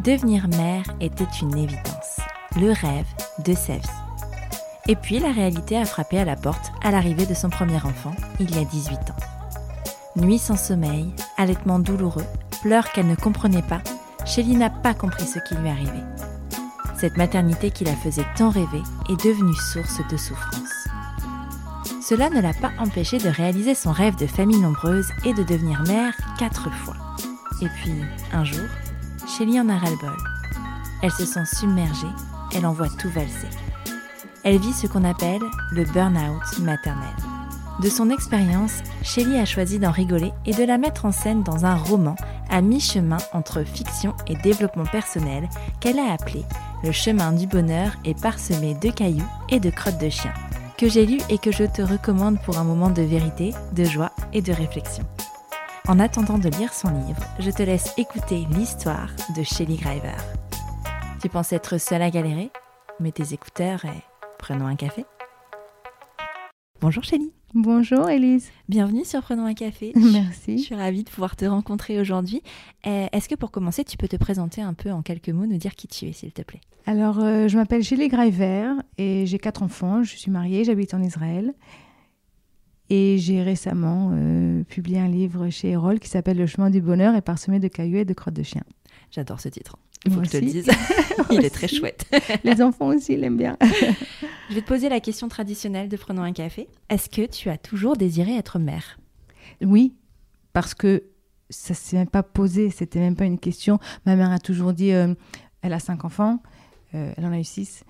devenir mère était une évidence, le rêve de sa vie. Et puis la réalité a frappé à la porte à l'arrivée de son premier enfant, il y a 18 ans. Nuit sans sommeil, allaitement douloureux, pleurs qu'elle ne comprenait pas, Shelly n'a pas compris ce qui lui arrivait. Cette maternité qui la faisait tant rêver est devenue source de souffrance. Cela ne l'a pas empêchée de réaliser son rêve de famille nombreuse et de devenir mère quatre fois. Et puis, un jour, Shelly en a ras-le-bol. Elle se sent submergée, elle en voit tout valser. Elle vit ce qu'on appelle le burn-out maternel. De son expérience, Shelly a choisi d'en rigoler et de la mettre en scène dans un roman à mi-chemin entre fiction et développement personnel qu'elle a appelé Le chemin du bonheur est parsemé de cailloux et de crottes de chien, que j'ai lu et que je te recommande pour un moment de vérité, de joie et de réflexion. En attendant de lire son livre, je te laisse écouter l'histoire de Shelly Griver. Tu penses être seule à galérer Mets tes écouteurs et prenons un café. Bonjour Shelly. Bonjour Elise. Bienvenue sur Prenons un café. Merci. Je suis ravie de pouvoir te rencontrer aujourd'hui. Euh, Est-ce que pour commencer, tu peux te présenter un peu en quelques mots, nous dire qui tu es, s'il te plaît? Alors, euh, je m'appelle Shelly Griver et j'ai quatre enfants. Je suis mariée, j'habite en Israël. Et j'ai récemment euh, publié un livre chez Erol qui s'appelle Le chemin du bonheur et parsemé de cailloux et de crottes de chien. J'adore ce titre. Il faut Moi que je te le dise. Il est très chouette. Les enfants aussi l'aiment bien. Je vais te poser la question traditionnelle de Prenons un café. Est-ce que tu as toujours désiré être mère? Oui, parce que ça s'est même pas posé, c'était même pas une question. Ma mère a toujours dit, euh, elle a cinq enfants, euh, elle en a eu six.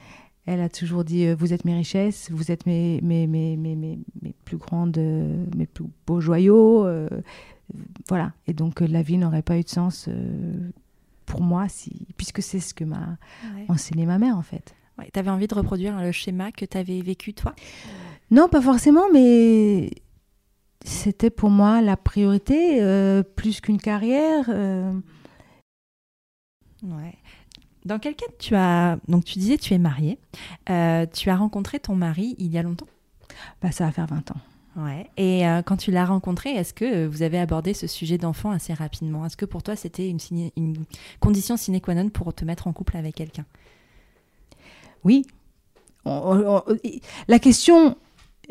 Elle a toujours dit, euh, vous êtes mes richesses, vous êtes mes, mes, mes, mes, mes, plus grandes, euh, mes plus beaux joyaux. euh, voilà. Et donc, la vie n'aurait pas eu de sens pour moi, si, puisque c'est ce que m'a enseigné ma mère, en fait. Tu avais envie de reproduire le schéma que tu avais vécu toi? Non, pas forcément, mais c'était pour moi la priorité, plus qu'une carrière. Ouais. Dans quel cadre tu as donc tu disais tu es mariée, Euh, tu as rencontré ton mari il y a longtemps? bah, ça va faire 20 ans. Ouais. Et euh, quand tu l'as rencontré, est-ce que euh, vous avez abordé ce sujet d'enfant assez rapidement? Est-ce que pour toi c'était une, condition sine qua non pour te mettre en couple avec quelqu'un? Oui. On- on- on- la question.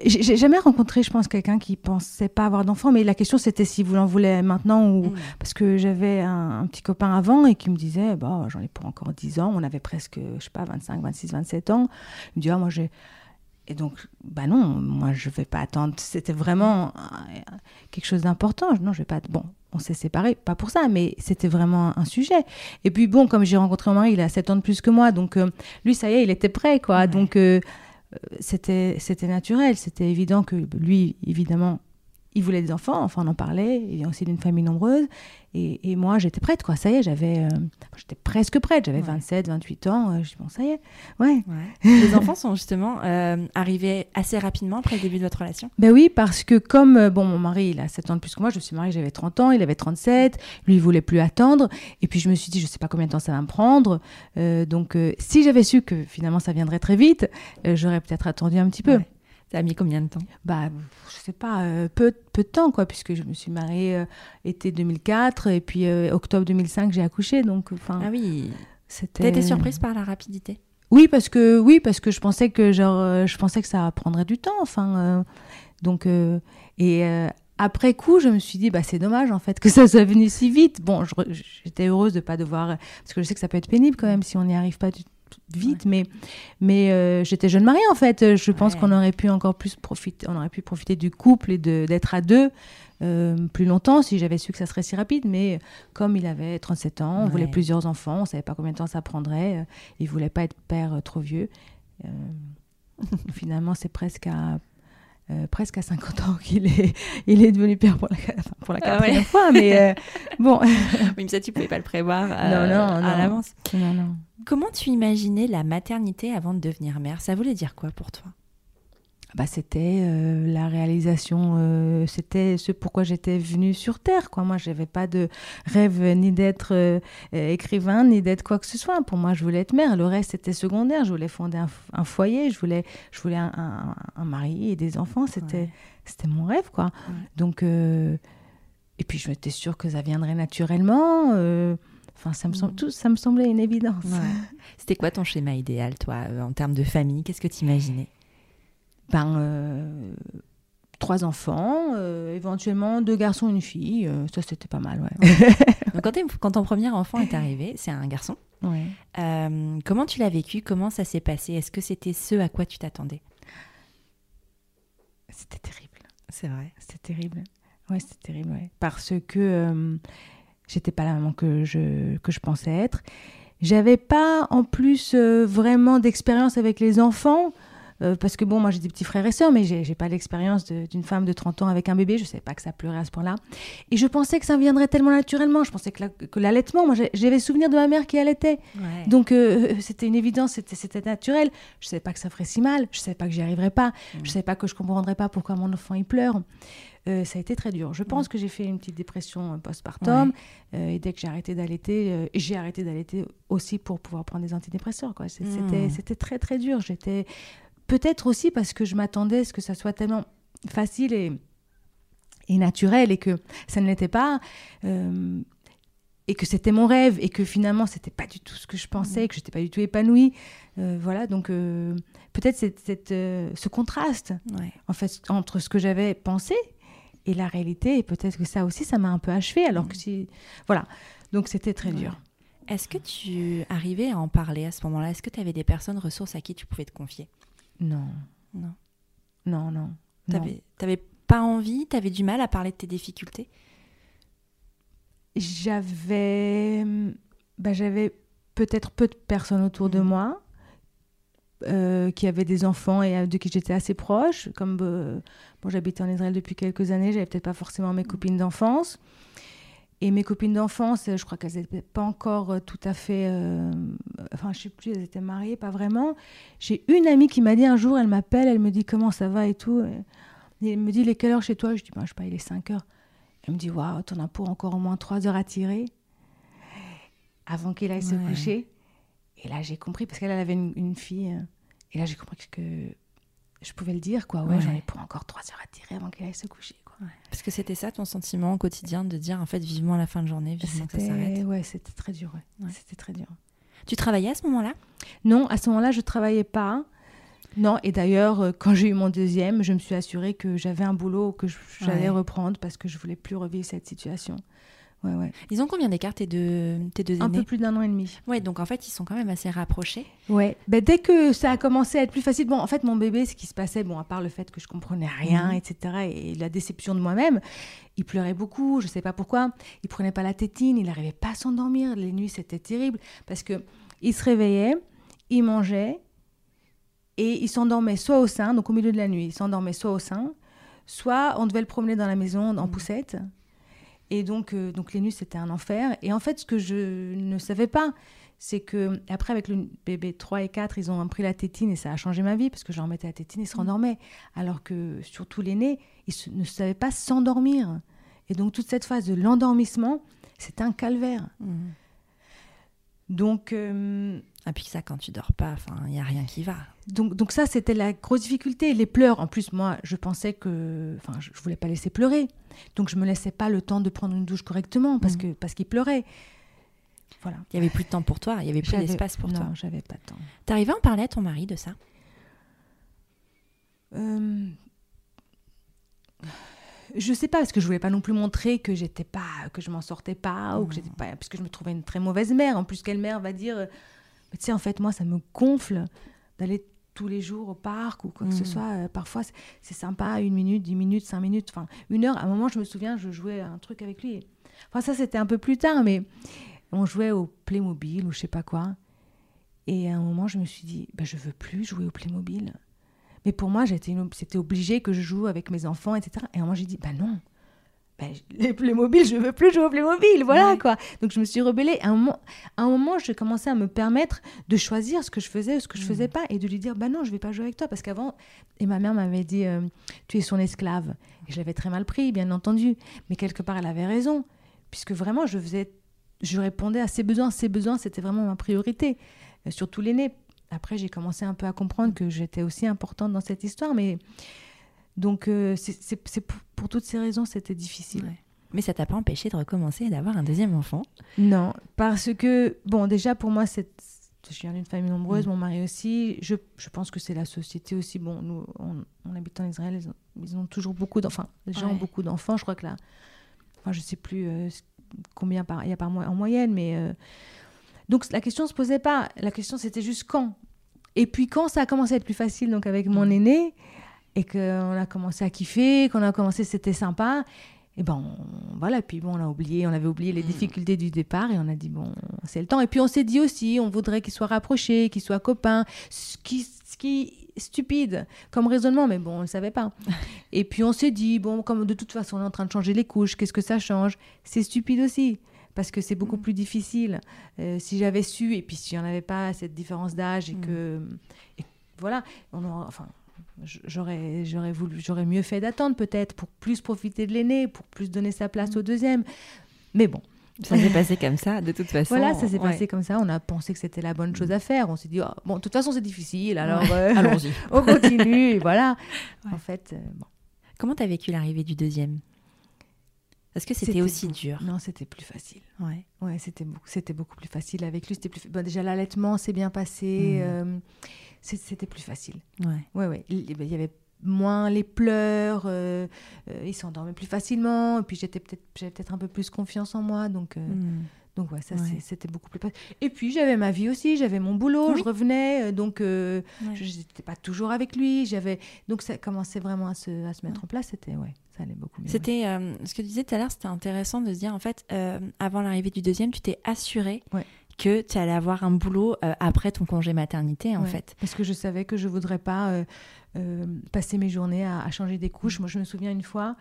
J'ai jamais rencontré, je pense, quelqu'un qui pensait pas avoir d'enfant, mais la question c'était si vous en voulez maintenant ou. Mm. Parce que j'avais un, un petit copain avant et qui me disait bah, j'en ai pour encore 10 ans. On avait presque, je sais pas, 25, 26, 27 ans. Il me dit ah, moi j'ai. Et donc, bah non, moi je vais pas attendre. C'était vraiment quelque chose d'important. Non, je vais pas. Bon, on s'est séparés, pas pour ça, mais c'était vraiment un sujet. Et puis bon, comme j'ai rencontré mon mari, il a 7 ans de plus que moi, donc euh, lui, ça y est, il était prêt, quoi. Ouais. Donc euh, c'était c'était naturel, c'était évident que lui, évidemment, il voulait des enfants, enfin on en parlait, il est aussi d'une famille nombreuse, et, et moi j'étais prête, quoi. Ça y est, j'avais, euh, j'étais presque prête, j'avais Ouais. 27, 28 ans, euh, je dis bon, ça y est, ouais. Les enfants sont justement euh, arrivés assez rapidement après le début de votre relation? Ben oui, parce que comme, bon, mon mari, il a 7 ans de plus que moi, je suis mariée, j'avais 30 ans, il avait 37, lui, il voulait plus attendre. Et puis, je me suis dit, je sais pas combien de temps ça va me prendre. Donc, si j'avais su que finalement ça viendrait très vite, j'aurais peut-être attendu un petit peu. Ouais. Ça a mis combien de temps? Bah, je sais pas, euh, peu, peu de temps, quoi, puisque je me suis mariée euh, été 2004, et puis euh, octobre 2005, j'ai accouché. Donc, enfin, Ah oui. c'était. T'as été surprise par la rapidité? Oui, parce que oui, parce que je pensais que genre, euh, je pensais que ça prendrait du temps. Enfin, donc et après coup, je me suis dit bah c'est dommage en fait que ça soit venu si vite. Bon, j'étais heureuse de pas devoir parce que je sais que ça peut être pénible quand même si on n'y arrive pas du- vite, mais mais euh, j'étais jeune mariée en fait. Je pense qu'on aurait pu encore plus profiter, on aurait pu profiter du couple et de d'être à deux. euh, plus longtemps si j'avais su que ça serait si rapide, mais comme il avait 37 ans, on Ouais. voulait plusieurs enfants, on savait pas combien de temps ça prendrait, euh, il voulait pas être père euh, trop vieux. Euh, finalement, c'est presque à euh, presque à 50 ans qu'il est, il est devenu père pour la, pour la ah quatrième fois, mais bon. oui, mais ça, tu pouvais pas le prévoir non, non, à l'avance. Non, non. Comment tu imaginais la maternité avant de devenir mère? Ça voulait dire quoi pour toi? Bah, c'était euh, la réalisation, euh, c'était ce pourquoi j'étais venue sur Terre. Quoi. Moi, je n'avais pas de rêve ni d'être euh, écrivain, ni d'être quoi que ce soit. Pour moi, je voulais être mère. Le reste, c'était secondaire. Je voulais fonder un, foyer, je voulais, je voulais un, mari et des enfants. C'était c'était mon rêve. quoi. Donc, et puis, je m'étais sûre que ça viendrait naturellement. Enfin, ça me, semble, mm. tout, ça me semblait une évidence. C'était quoi ton schéma idéal, toi, en termes de famille? Qu'est-ce que tu imaginais ben, euh, trois enfants, euh, éventuellement deux garçons, une fille. Euh, ça, c'était pas mal, ouais. Donc, quand, quand, ton premier enfant est arrivé, c'est un garçon. comment tu l'as vécu? Comment ça s'est passé? Est-ce que c'était ce à quoi tu t'attendais? C'était terrible. C'est vrai. C'était terrible. Ouais, c'était terrible, ouais. Parce que j'étais pas la maman que je, que je pensais être. J'avais pas en plus vraiment d'expérience avec les enfants. Euh, parce que bon, moi j'ai des petits frères et sœurs, mais j'ai pas l'expérience d'une femme de 30 ans avec un bébé. Je savais pas que ça pleurait à ce point-là. Et je pensais que ça viendrait tellement naturellement. Je pensais que l'allaitement, moi j'avais souvenir de ma mère qui allaitait. Donc euh, c'était une évidence, c'était naturel. Je savais pas que ça ferait si mal. Je savais pas que j'y arriverais pas. Je Je savais pas que je comprendrais pas pourquoi mon enfant il pleure. Euh, ça a été très dur. Je pense que j'ai fait une petite dépression postpartum et dès que j'ai arrêté d'allaiter, j'ai arrêté d'allaiter aussi pour pouvoir prendre des antidépresseurs. Mmh. C'était très très dur. J'étais Peut-être aussi parce que je m'attendais à ce que ça soit tellement facile et, et naturel et que ça ne l'était pas. Euh, et que c'était mon rêve et que finalement c'était pas du tout ce que je pensais, que je n'étais pas du tout épanouie. Euh, voilà, donc euh, peut-être cette, ce contraste en fait entre ce que j'avais pensé et la réalité et peut-être que ça aussi ça m'a un peu achevé alors que si voilà donc c'était très dur. Est-ce que tu arrivais à en parler à ce moment-là? Est-ce que tu avais des personnes ressources à qui tu pouvais te confier? Non. Non. Non, non. T'avais pas envie T'avais du mal à parler de tes difficultés? J'avais. Bah, j'avais peut-être peu de personnes autour de mmh. moi. Euh, qui avaient des enfants et de qui j'étais assez proche. Comme euh, bon, j'habitais en Israël depuis quelques années, j'avais peut-être pas forcément mes mmh. copines d'enfance. Et mes copines d'enfance, je crois qu'elles n'étaient pas encore euh, tout à fait. Euh, enfin, je sais plus, elles étaient mariées, pas vraiment. J'ai une amie qui m'a dit un jour, elle m'appelle, elle me dit comment ça va et tout. Et elle me dit, les quelle heure chez toi? Je dis, ben, je sais pas, il est 5 heures. Elle me dit, waouh, t'en as pour encore au moins 3 heures à tirer avant qu'il aille se coucher. Et là, j'ai compris, parce qu'elle avait une, une, fille. Euh, et là, j'ai compris que je pouvais le dire, quoi. Ouais, j'en ai pour encore 3 heures à tirer avant qu'il aille se coucher. Parce que c'était ça ton sentiment au quotidien de dire en fait vivement la fin de journée, vivement que ça s'arrête. Ouais, c'était très dur. C'était très dur. Tu travaillais à ce moment-là? Non, à ce moment-là, je travaillais pas. Non, et d'ailleurs, euh, quand j'ai eu mon deuxième, je me suis assurée que j'avais un boulot que j'allais reprendre parce que je voulais plus revivre cette situation. Ils ont combien d'écart tes deux, tes deux Un peu plus d'un an et demi. Ouais, donc en fait, ils sont quand même assez rapprochés. Ouais. Ben, dès que ça a commencé à être plus facile, bon, en fait, mon bébé, ce qui se passait, bon, à part le fait que je comprenais rien, mhm. etc., et la déception de moi-même, il pleurait beaucoup, je sais pas pourquoi. Il prenait pas la tétine, il n'arrivait pas à s'endormir. Les nuits, c'était terrible parce que il se réveillait, il mangeait et il s'endormait soit au sein, donc au milieu de la nuit, il s'endormait soit au sein, soit on devait le promener dans la maison en mhm. poussette. Et donc, euh, donc les nuits, c'était un enfer. Et en fait, ce que je ne savais pas, c'est que après, avec le bébé 3 et 4, ils ont pris la tétine et ça a changé ma vie parce que je leur mettais la tétine et ils se mmh. rendormaient. Alors que surtout l'aîné, il ne savait pas s'endormir. Et donc, toute cette phase de l'endormissement, c'est un calvaire. Mmh. Donc. Euh, et puis ça, quand tu dors pas, il n'y a rien qui va. Donc, donc ça, c'était la grosse difficulté. Les pleurs, en plus, moi, je pensais que... Enfin, je ne voulais pas laisser pleurer. Donc, je me laissais pas le temps de prendre une douche correctement parce mmh. que parce qu'il pleurait. Voilà. Il y avait plus de temps pour toi, il y avait plus d'espace pour toi. Non, j'avais pas de temps. T'arrivais à en parler à ton mari de ça? Euh... Je sais pas parce que je voulais pas non plus montrer que j'étais pas que je m'en sortais pas ou que j'étais mmh. pas parce que je me trouvais une très mauvaise mère. En plus, quelle mère va dire mais tu sais, en fait, moi, ça me gonfle d'aller tous les jours au parc ou quoi que ce mm. soit. Euh, parfois, c'est sympa, une minute, dix minutes, cinq minutes, enfin, une heure. À un moment, je me souviens, je jouais un truc avec lui. Enfin, ça, c'était un peu plus tard, mais on jouait au Playmobil ou je sais pas quoi. Et à un moment, je me suis dit, bah, je veux plus jouer au Playmobil. Mais pour moi, c'était obligé que je joue avec mes enfants, etc. Et à un moment, j'ai dit, bah non. Bah, les Playmobil, je veux plus jouer au Playmobil, voilà Ouais. quoi. Donc je me suis rebellée. À un moment, à un moment j'ai commencé à me permettre de choisir ce que je faisais ou ce que je Mm. faisais pas et de lui dire, bah non, je vais pas jouer avec toi. Parce qu'avant, et ma mère m'avait dit, euh, tu es son esclave. Et je l'avais très mal pris, bien entendu. Mais quelque part, elle avait raison. Puisque vraiment, je faisais, je répondais à ses besoins. Ses besoins, c'était vraiment ma priorité. Euh, surtout l'aîné. Après, j'ai commencé un peu à comprendre que j'étais aussi importante dans cette histoire. Mais donc, euh, c'est pour, pour toutes ces raisons, c'était difficile. Ouais. Mais ça t'a pas empêché de recommencer et d'avoir un deuxième enfant? Non, parce que, bon, déjà pour moi, c'est- je viens d'une famille nombreuse, Mm. mon mari aussi. Je, je pense que c'est la société aussi. Bon, nous, on, on habite en Israël, ils ont, ils ont toujours beaucoup d'enfants. Les gens Ouais. ont beaucoup d'enfants. Je crois que là, enfin, je sais plus euh, combien par, il y a par mois en moyenne, mais. euh, donc la question se posait pas. La question c'était juste quand. Et puis quand ça a commencé à être plus facile, donc avec mon Mm. aîné, et qu'on a commencé à kiffer, qu'on a commencé, c'était sympa. Et ben on- voilà, puis bon, on a oublié, on avait oublié les Mm. difficultés du départ et on a dit bon, c'est le temps. Et puis on s'est dit aussi, on voudrait qu'ils soient rapprochés, qu'ils soient copains, ce qui, ce qui est stupide comme raisonnement, mais bon, on ne le savait pas. et puis on s'est dit bon, comme de toute façon on est en train de changer les couches, qu'est-ce que ça change? C'est stupide aussi. Parce que c'est beaucoup Mm. plus difficile. Euh, si j'avais su, et puis si on n'avait pas cette différence d'âge, et Mm. que. et voilà, on enfin, j'aurais j'aurais voulu j'aurais mieux fait d'attendre peut-être pour plus profiter de l'aîné pour plus donner sa place Mm. au deuxième mais bon Ça s'est passé comme ça, de toute façon. voilà ça s'est Ouais. passé comme ça on a pensé que c'était la bonne chose à faire on s'est dit oh, bon de toute façon c'est difficile alors euh, Allons-y. on continue et voilà Ouais. en fait euh, bon. Comment t'as vécu l'arrivée du deuxième? Est-ce que c'était aussi dur non c'était plus facile Ouais. ouais c'était beaucoup c'était beaucoup plus facile avec lui c'était plus bon, déjà l'allaitement s'est bien passé Mm. euh, c'était plus facile Ouais. Ouais, ouais. Il il y avait moins les pleurs, euh, euh, il s'endormait plus facilement, et puis j'étais peut-être, j'avais peut-être un peu plus confiance en moi, donc, euh, Mm. Donc ouais, ça Ouais. c'était beaucoup plus facile. Et puis j'avais ma vie aussi, j'avais mon boulot, Oui. je revenais, euh, donc euh, Ouais. je n'étais pas toujours avec lui, j'avais, donc ça commençait vraiment à se, à se mettre en place, c'était, ouais, ça allait beaucoup mieux. C'était euh, ce que tu disais tout à l'heure, c'était intéressant de se dire en fait, euh, avant l'arrivée du deuxième, tu t'es assuré que tu allais avoir un boulot euh, après ton congé maternité en Ouais. fait. Parce que je savais que je voudrais pas euh, euh, passer mes journées à, à changer des couches. Moi, je me souviens une fois,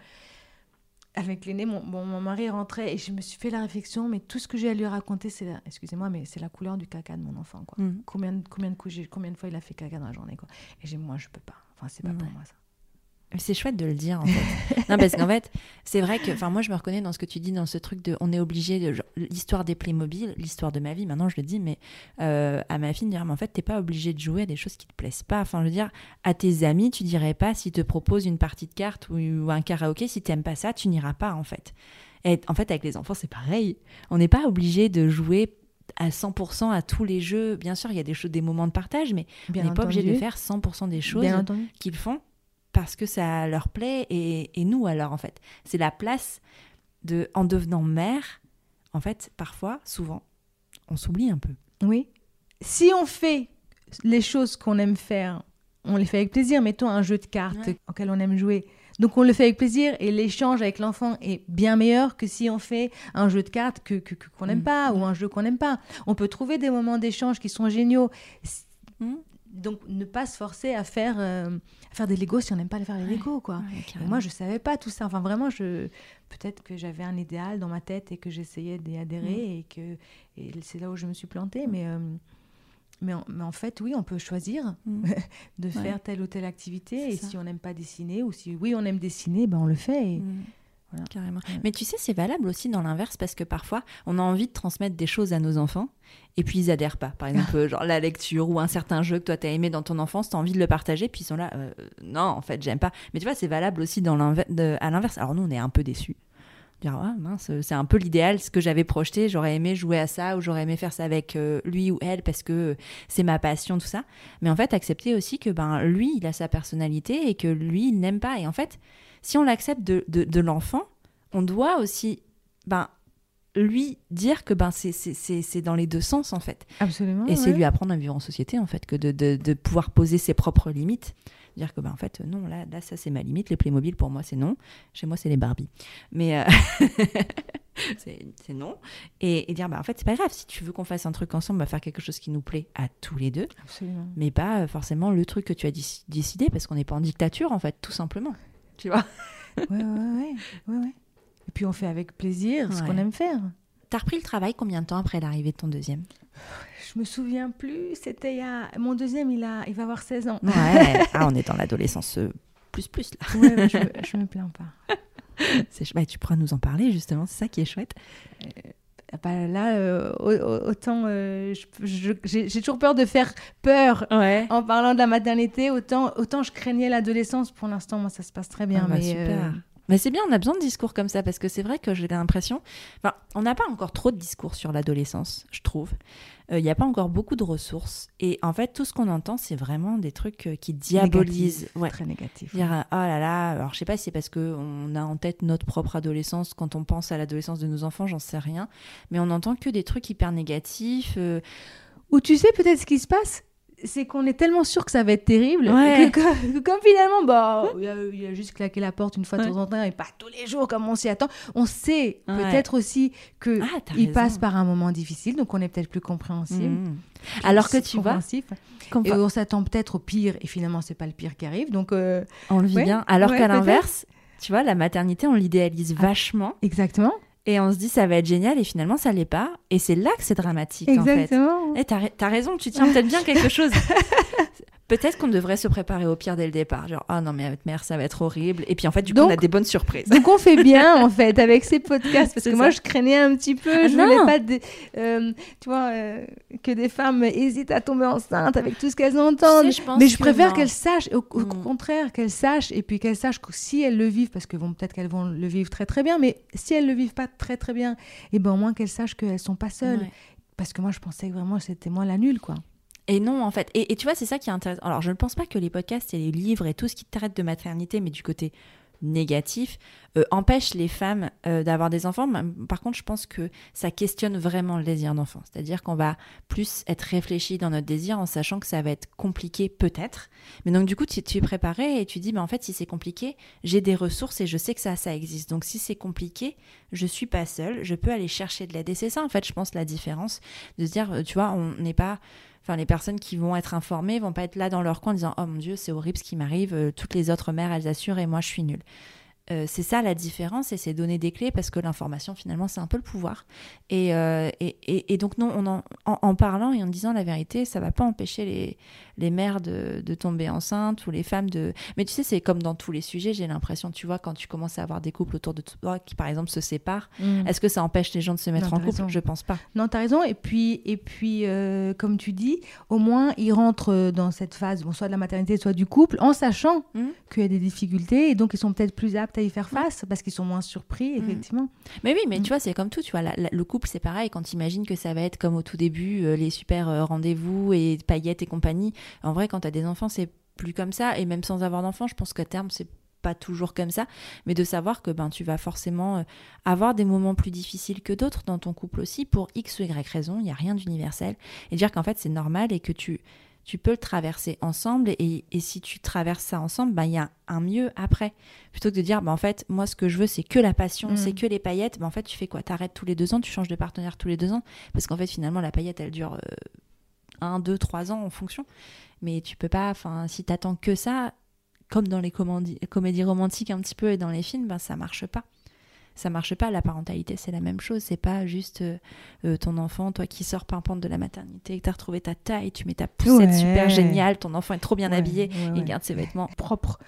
avec l'aîné, mon, bon, mon mari rentrait et je me suis fait la réflexion, mais tout ce que j'ai à lui raconter, c'est, la- excusez-moi, mais c'est la couleur du caca de mon enfant. Quoi. Mm. Combien, de- combien de couches, j'ai- combien de fois il a fait caca dans la journée. Quoi. Et j'ai, moi, je peux pas. Enfin, c'est pas pour moi ça. C'est chouette de le dire en fait. non parce qu'en fait, c'est vrai que enfin moi je me reconnais dans ce que tu dis dans ce truc de on est obligé de l'histoire des Playmobil, l'histoire de ma vie. Maintenant je le dis mais euh, à ma fille de dire mais en fait t'es pas obligé de jouer à des choses qui te plaisent pas. Enfin je veux dire à tes amis tu dirais pas s'ils te proposent une partie de cartes ou, ou un karaoké si t'aimes pas ça tu n'iras pas en fait. Et en fait avec les enfants c'est pareil. On n'est pas obligé de jouer à 100% à tous les jeux. Bien sûr, il y a des choses, des moments de partage, mais Bien on n'est pas obligé de faire 100% des choses qu'ils font parce que ça leur plaît et, et nous alors en fait. C'est la place de, en devenant mère, en fait, parfois, souvent, on s'oublie un peu. Oui. Si on fait les choses qu'on aime faire, on les fait avec plaisir. Mettons un jeu de cartes Ouais. auquel on aime jouer. Donc on le fait avec plaisir et l'échange avec l'enfant est bien meilleur que si on fait un jeu de cartes que qu'on n'aime Mm. pas ou un jeu qu'on n'aime pas. On peut trouver des moments d'échange qui sont géniaux. Mm. Donc ne pas se forcer à faire, euh, à faire des Legos si on n'aime pas faire les. Legos. Quoi. Et moi, je savais pas tout ça. Enfin, vraiment, je peut-être que j'avais un idéal dans ma tête et que j'essayais d'y adhérer et que et c'est là où je me suis plantée. Mais euh, mais, en, mais en fait, oui, on peut choisir Mm. de Ouais. faire telle ou telle activité. Et ça. si on n'aime pas dessiner ou si oui, on aime dessiner, ben on le fait. et- Mm. Voilà. Carrément. Ouais. Mais tu sais, c'est valable aussi dans l'inverse parce que parfois, on a envie de transmettre des choses à nos enfants et puis ils adhèrent pas. Par exemple, genre la lecture ou un certain jeu que toi t'as aimé dans ton enfance, t'as envie de le partager, puis ils sont là, euh, non, en fait, j'aime pas. Mais tu vois, c'est valable aussi dans l'inver- de- à l'inverse. Alors nous, on est un peu déçus. Dire, ah, mince, c'est un peu l'idéal, ce que j'avais projeté, j'aurais aimé jouer à ça ou j'aurais aimé faire ça avec euh, lui ou elle parce que c'est ma passion, tout ça. Mais en fait, accepter aussi que ben lui, il a sa personnalité et que lui, il n'aime pas. Et en fait, si on l'accepte de, de, de l'enfant, on doit aussi ben, lui dire que ben, c'est- c'est c'est- c'est dans les deux sens en fait. Absolument. Et c'est ouais. lui apprendre à vivre en société en fait, que de, de, de pouvoir poser ses propres limites. Dire que, bah, en fait, non, là, là ça, c'est ma limite. Les Playmobil, pour moi, c'est non. Chez moi, c'est les Barbie. Mais. euh, c'est non. Et, et dire, bah, en fait, c'est pas grave. Si tu veux qu'on fasse un truc ensemble, on va faire quelque chose qui nous plaît à tous les deux. Absolument. Mais pas euh, forcément le truc que tu as décidé, parce qu'on n'est pas en dictature, en fait, tout simplement. Tu vois Ouais, ouais, ouais, ouais, ouais. Et puis on fait avec plaisir ce qu'on aime faire. T'as repris le travail combien de temps après l'arrivée de ton deuxième? Je me souviens plus, c'était il y a... Mon deuxième, il, a... il va avoir 16 ans. Ouais. ah, on est dans l'adolescence euh, plus plus là. Ouais, je, me... je me plains pas. Bah, tu pourras nous en parler justement, c'est ça qui est chouette. Bah, là, euh, au- au- autant euh, j'ai j'ai toujours peur de faire peur Ouais. en parlant de la maternité, autant, autant je craignais l'adolescence. Pour l'instant, moi, ça se passe très bien. Ah bah, mais, super. Mais c'est bien, on a besoin de discours comme ça parce que c'est vrai que j'ai l'impression. Enfin, on n'a pas encore trop de discours sur l'adolescence, je trouve. Euh, Il n'y a pas encore beaucoup de ressources. Et en fait, tout ce qu'on entend, c'est vraiment des trucs euh, qui diabolisent. négatif, Ouais. Très négatif. Dire oh là là, alors je sais pas si c'est parce que on a en tête notre propre adolescence quand on pense à l'adolescence de nos enfants, j'en sais rien, mais on entend que des trucs hyper négatifs. euh, Ou tu sais peut-être ce qui se passe? C'est qu'on est tellement sûr que ça va être terrible Ouais. que, que- que comme finalement bah il a, il y a juste claqué la porte une fois de temps en temps et pas tous les jours comme on s'y attend on sait Ouais. peut-être aussi que Ah, il passe par un moment difficile donc on est peut-être plus compréhensible Mhm. Alors que tu qu'on- et on s'attend peut-être au pire et finalement c'est pas le pire qui arrive donc euh, on le vit Ouais, bien. Alors qu'à l'inverse, tu vois, la maternité, on l'idéalise Ah. vachement. exactement Et on se dit ça va être génial et finalement ça l'est pas. Et c'est là que c'est dramatique en fait. exactement Eh, t'as, ra- t'as raison, tu tiens peut-être bien quelque chose. peut-être qu'on devrait se préparer au pire dès le départ. Genre, ah non, mais avec mère, ça va être horrible. Et puis en fait, du coup, Donc- on a des bonnes surprises. donc on fait bien en fait avec ces podcasts parce que moi je craignais un petit peu Ah, je non. voulais pas des- euh, tu vois euh, que des femmes hésitent à tomber enceinte avec tout ce qu'elles entendent Tu sais, je pense mais je que préfère qu'elles sachent au, au Mm. contraire qu'elles sachent et puis qu'elles sachent que si elles le vivent parce que vont peut-être qu'elles vont le vivre très très bien mais si elles le vivent pas très très bien et ben au moins qu'elles sachent qu'elles sont pas seules Ouais. parce que moi je pensais que vraiment c'était moi la nulle quoi Et non, en fait. Et, tu vois, c'est ça qui est intéressant. Alors, je ne pense pas que les podcasts et les livres et tout ce qui traite de maternité, mais du côté négatif, euh, empêche les femmes euh, d'avoir des enfants. Par contre, je pense que ça questionne vraiment le désir d'enfant. C'est-à-dire qu'on va plus être réfléchi dans notre désir en sachant que ça va être compliqué peut-être. Mais donc, du coup, tu, tu es préparé et tu dis, bah, en fait, si c'est compliqué, j'ai des ressources et je sais que ça, ça existe. Donc, si c'est compliqué, je suis pas seule, je peux aller chercher de l'aide. Et c'est ça, en fait, je pense, la différence de se dire, euh, tu vois, on n'est pas Les personnes qui vont être informées vont pas être là dans leur coin en disant Oh mon Dieu, c'est horrible ce qui m'arrive, euh, toutes les autres mères elles assurent et moi je suis nulle. Euh, c'est ça la différence et c'est donner des clés parce que l'information finalement c'est un peu le pouvoir. Et, euh, et, et- donc non, on en, en, en parlant et en disant la vérité, ça va pas empêcher les, les mères de, de tomber enceintes ou les femmes de... Mais tu sais, c'est comme dans tous les sujets, j'ai l'impression, tu vois, quand tu commences à avoir des couples autour de toi qui par exemple se séparent, est-ce que ça empêche les gens de se mettre Non, en couple? raison. Je pense pas. Non, tu as raison. Et puis, et puis euh, comme tu dis, au moins, ils rentrent euh, dans cette phase, bon, soit de la maternité, soit du couple, en sachant Mhm. qu'il y a des difficultés. Et donc, ils sont peut-être plus aptes à y faire face parce qu'ils sont moins surpris, effectivement. Mais oui, mais Mm. tu vois, c'est comme tout, tu vois, la- la- le couple c'est pareil, quand tu imagines que ça va être comme au tout début, euh, les super euh, rendez-vous et paillettes et compagnie, en vrai, quand tu as des enfants, c'est plus comme ça, et même sans avoir d'enfants, je pense qu'à terme, c'est pas toujours comme ça, mais de savoir que ben, tu vas forcément euh, avoir des moments plus difficiles que d'autres dans ton couple aussi, pour X ou Y raison, il n'y a rien d'universel, et dire qu'en fait c'est normal et que tu, tu peux le traverser ensemble, et, et si tu traverses ça ensemble, ben, il y a un mieux après. Plutôt que de dire bah en fait moi ce que je veux c'est que la passion Mm. c'est que les paillettes. Bah en fait tu fais quoi? T'arrêtes tous les deux ans tu changes de partenaire tous les deux ans? Parce qu'en fait finalement la paillette elle dure euh, un deux trois ans en fonction mais tu peux pas enfin si t'attends que ça comme dans les comédies, comédies romantiques un petit peu et dans les films ben ça marche pas ça marche pas la parentalité c'est la même chose c'est pas juste euh, euh, ton enfant toi qui sors pimpante de la maternité que t'as retrouvé ta taille tu mets ta poussette Ouais. super géniale ton enfant est trop bien Ouais, habillé ouais, il garde ses vêtements Propre.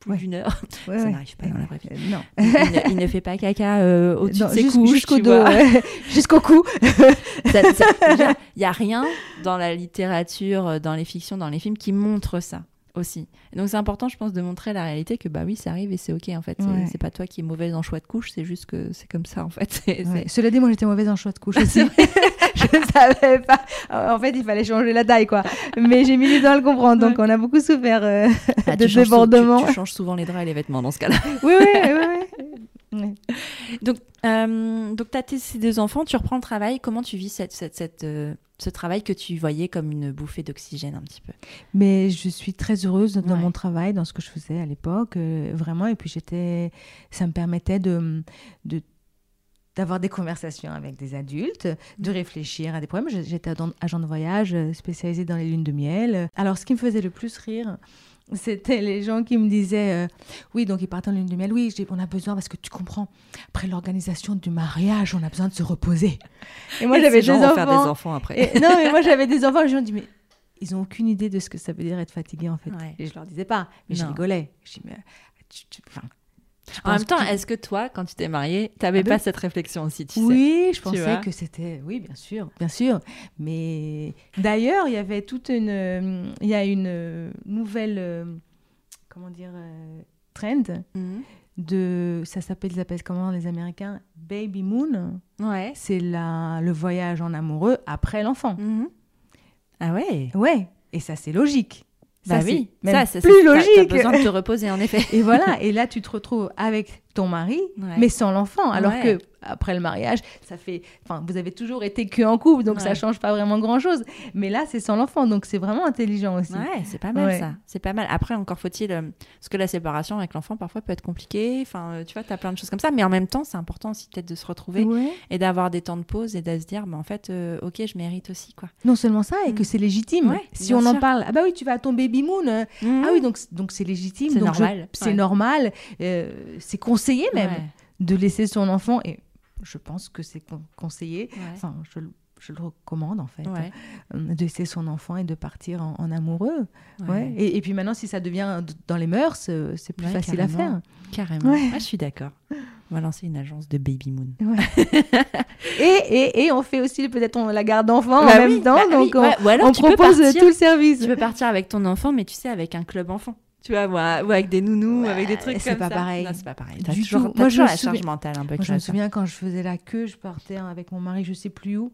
Plus Ouais. d'une heure Ouais, ça ouais. n'arrive pas dans la vraie vie Euh, non. il, ne, il ne fait pas caca euh, au-dessus de ses couches, jusqu'au dos, jusqu'au cou. Il y a rien dans la littérature, dans les fictions, dans les films qui montre ça aussi. Donc c'est important, je pense, de montrer la réalité que bah oui, ça arrive et c'est ok en fait. C'est- Ouais. C'est pas toi qui es mauvaise en choix de couche, c'est juste que c'est comme ça en fait. Ouais. Cela dit, moi j'étais mauvaise en choix de couche aussi. je savais pas. En fait, il fallait changer la taille, quoi. Mais j'ai mis du temps à le comprendre, donc on a beaucoup souffert euh, Ah, de débordement. Tu, tu changes souvent les draps et les vêtements dans ce cas-là. Oui, oui, oui, oui. Oui. Donc, euh, donc tu as tes, ces deux enfants, tu reprends le travail. Comment tu vis cette, cette, cette, euh, ce travail que tu voyais comme une bouffée d'oxygène un petit peu? Mais je suis très heureuse dans Ouais. mon travail, dans ce que je faisais à l'époque, euh, vraiment. Et puis j'étais, ça me permettait de, de d'avoir des conversations avec des adultes, de réfléchir à des problèmes. J'étais agent- de voyage spécialisée dans les lunes de miel. Alors, ce qui me faisait le plus rire, c'était les gens qui me disaient euh, oui donc ils partent en lune de miel oui j'ai- on a besoin parce que tu comprends après l'organisation du mariage on a besoin de se reposer et moi j'avais des vont faire enfants des enfants après. et- non, mais moi j'avais des enfants, gens me disent, mais ils ont aucune idée de ce que ça veut dire être fatigué en fait. Ouais. Et je leur disais pas, mais je rigolais. Je dis, mais tu, tu- enfin, je En même temps, que- est-ce que toi, quand tu t'es mariée, tu n'avais Ah ben pas cette réflexion aussi, tu sais Oui, je pensais que c'était. Oui, bien sûr, bien sûr. Mais d'ailleurs, il y avait toute une. Il y a une nouvelle. euh, Comment dire euh, Trend Mhm. de. Ça s'appelle, ils appellent comment les Américains Baby Moon. Ouais. C'est la, le voyage en amoureux après l'enfant. Mhm. Ah ouais? Ouais, et ça c'est logique. Bah Ça, oui, même ça, c'est plus logique. T'as besoin de te reposer, en effet. Et voilà, et là tu te retrouves avec ton mari, Ouais. mais sans l'enfant, alors Ouais. que après le mariage, ça fait, enfin, vous avez toujours été que en couple, donc ça Ouais. change pas vraiment grand chose. Mais là, c'est sans l'enfant, donc c'est vraiment intelligent aussi. Ouais, c'est pas mal Ouais. ça. C'est pas mal. Après, encore faut-il. euh, parce que la séparation avec l'enfant, parfois, peut être compliquée. Enfin, euh, tu vois, tu as plein de choses comme ça. Mais en même temps, c'est important aussi peut-être de se retrouver Ouais. et d'avoir des temps de pause et de se dire, bah, en fait, euh, ok, je mérite aussi, quoi. Non seulement ça, et Mm. que c'est légitime. Si on en parle, ah bah oui, tu vas à ton baby moon. euh, Ah oui, donc donc c'est légitime, C'est je- normal, c'est normal, c'est conseillé même de laisser son enfant. Et je pense que c'est con- conseillé. ouais. Enfin, je, le- je le recommande en fait. Ouais, euh, de laisser son enfant et de partir en, en amoureux. ouais. Et, et puis maintenant, si ça devient dans les mœurs, euh, c'est plus facile à faire. Carrément. Ah, je suis d'accord. On va lancer une agence de baby moon. Et, et, et on fait aussi peut-être la garde d'enfants Bah en oui, même temps. bah donc oui. on, ou alors propose partir- tout le service. Tu peux partir avec ton enfant, mais tu sais, avec un club enfant. Tu vois, ou avec des nounous, Ouais, avec des trucs c'est comme pas ça. pareil. Non, c'est pas pareil. T'as Du toujours, t'as Moi, je toujours me la charge souviens- mentale un peu Moi, je me souviens quand je faisais la queue, je partais avec mon mari, je sais plus où,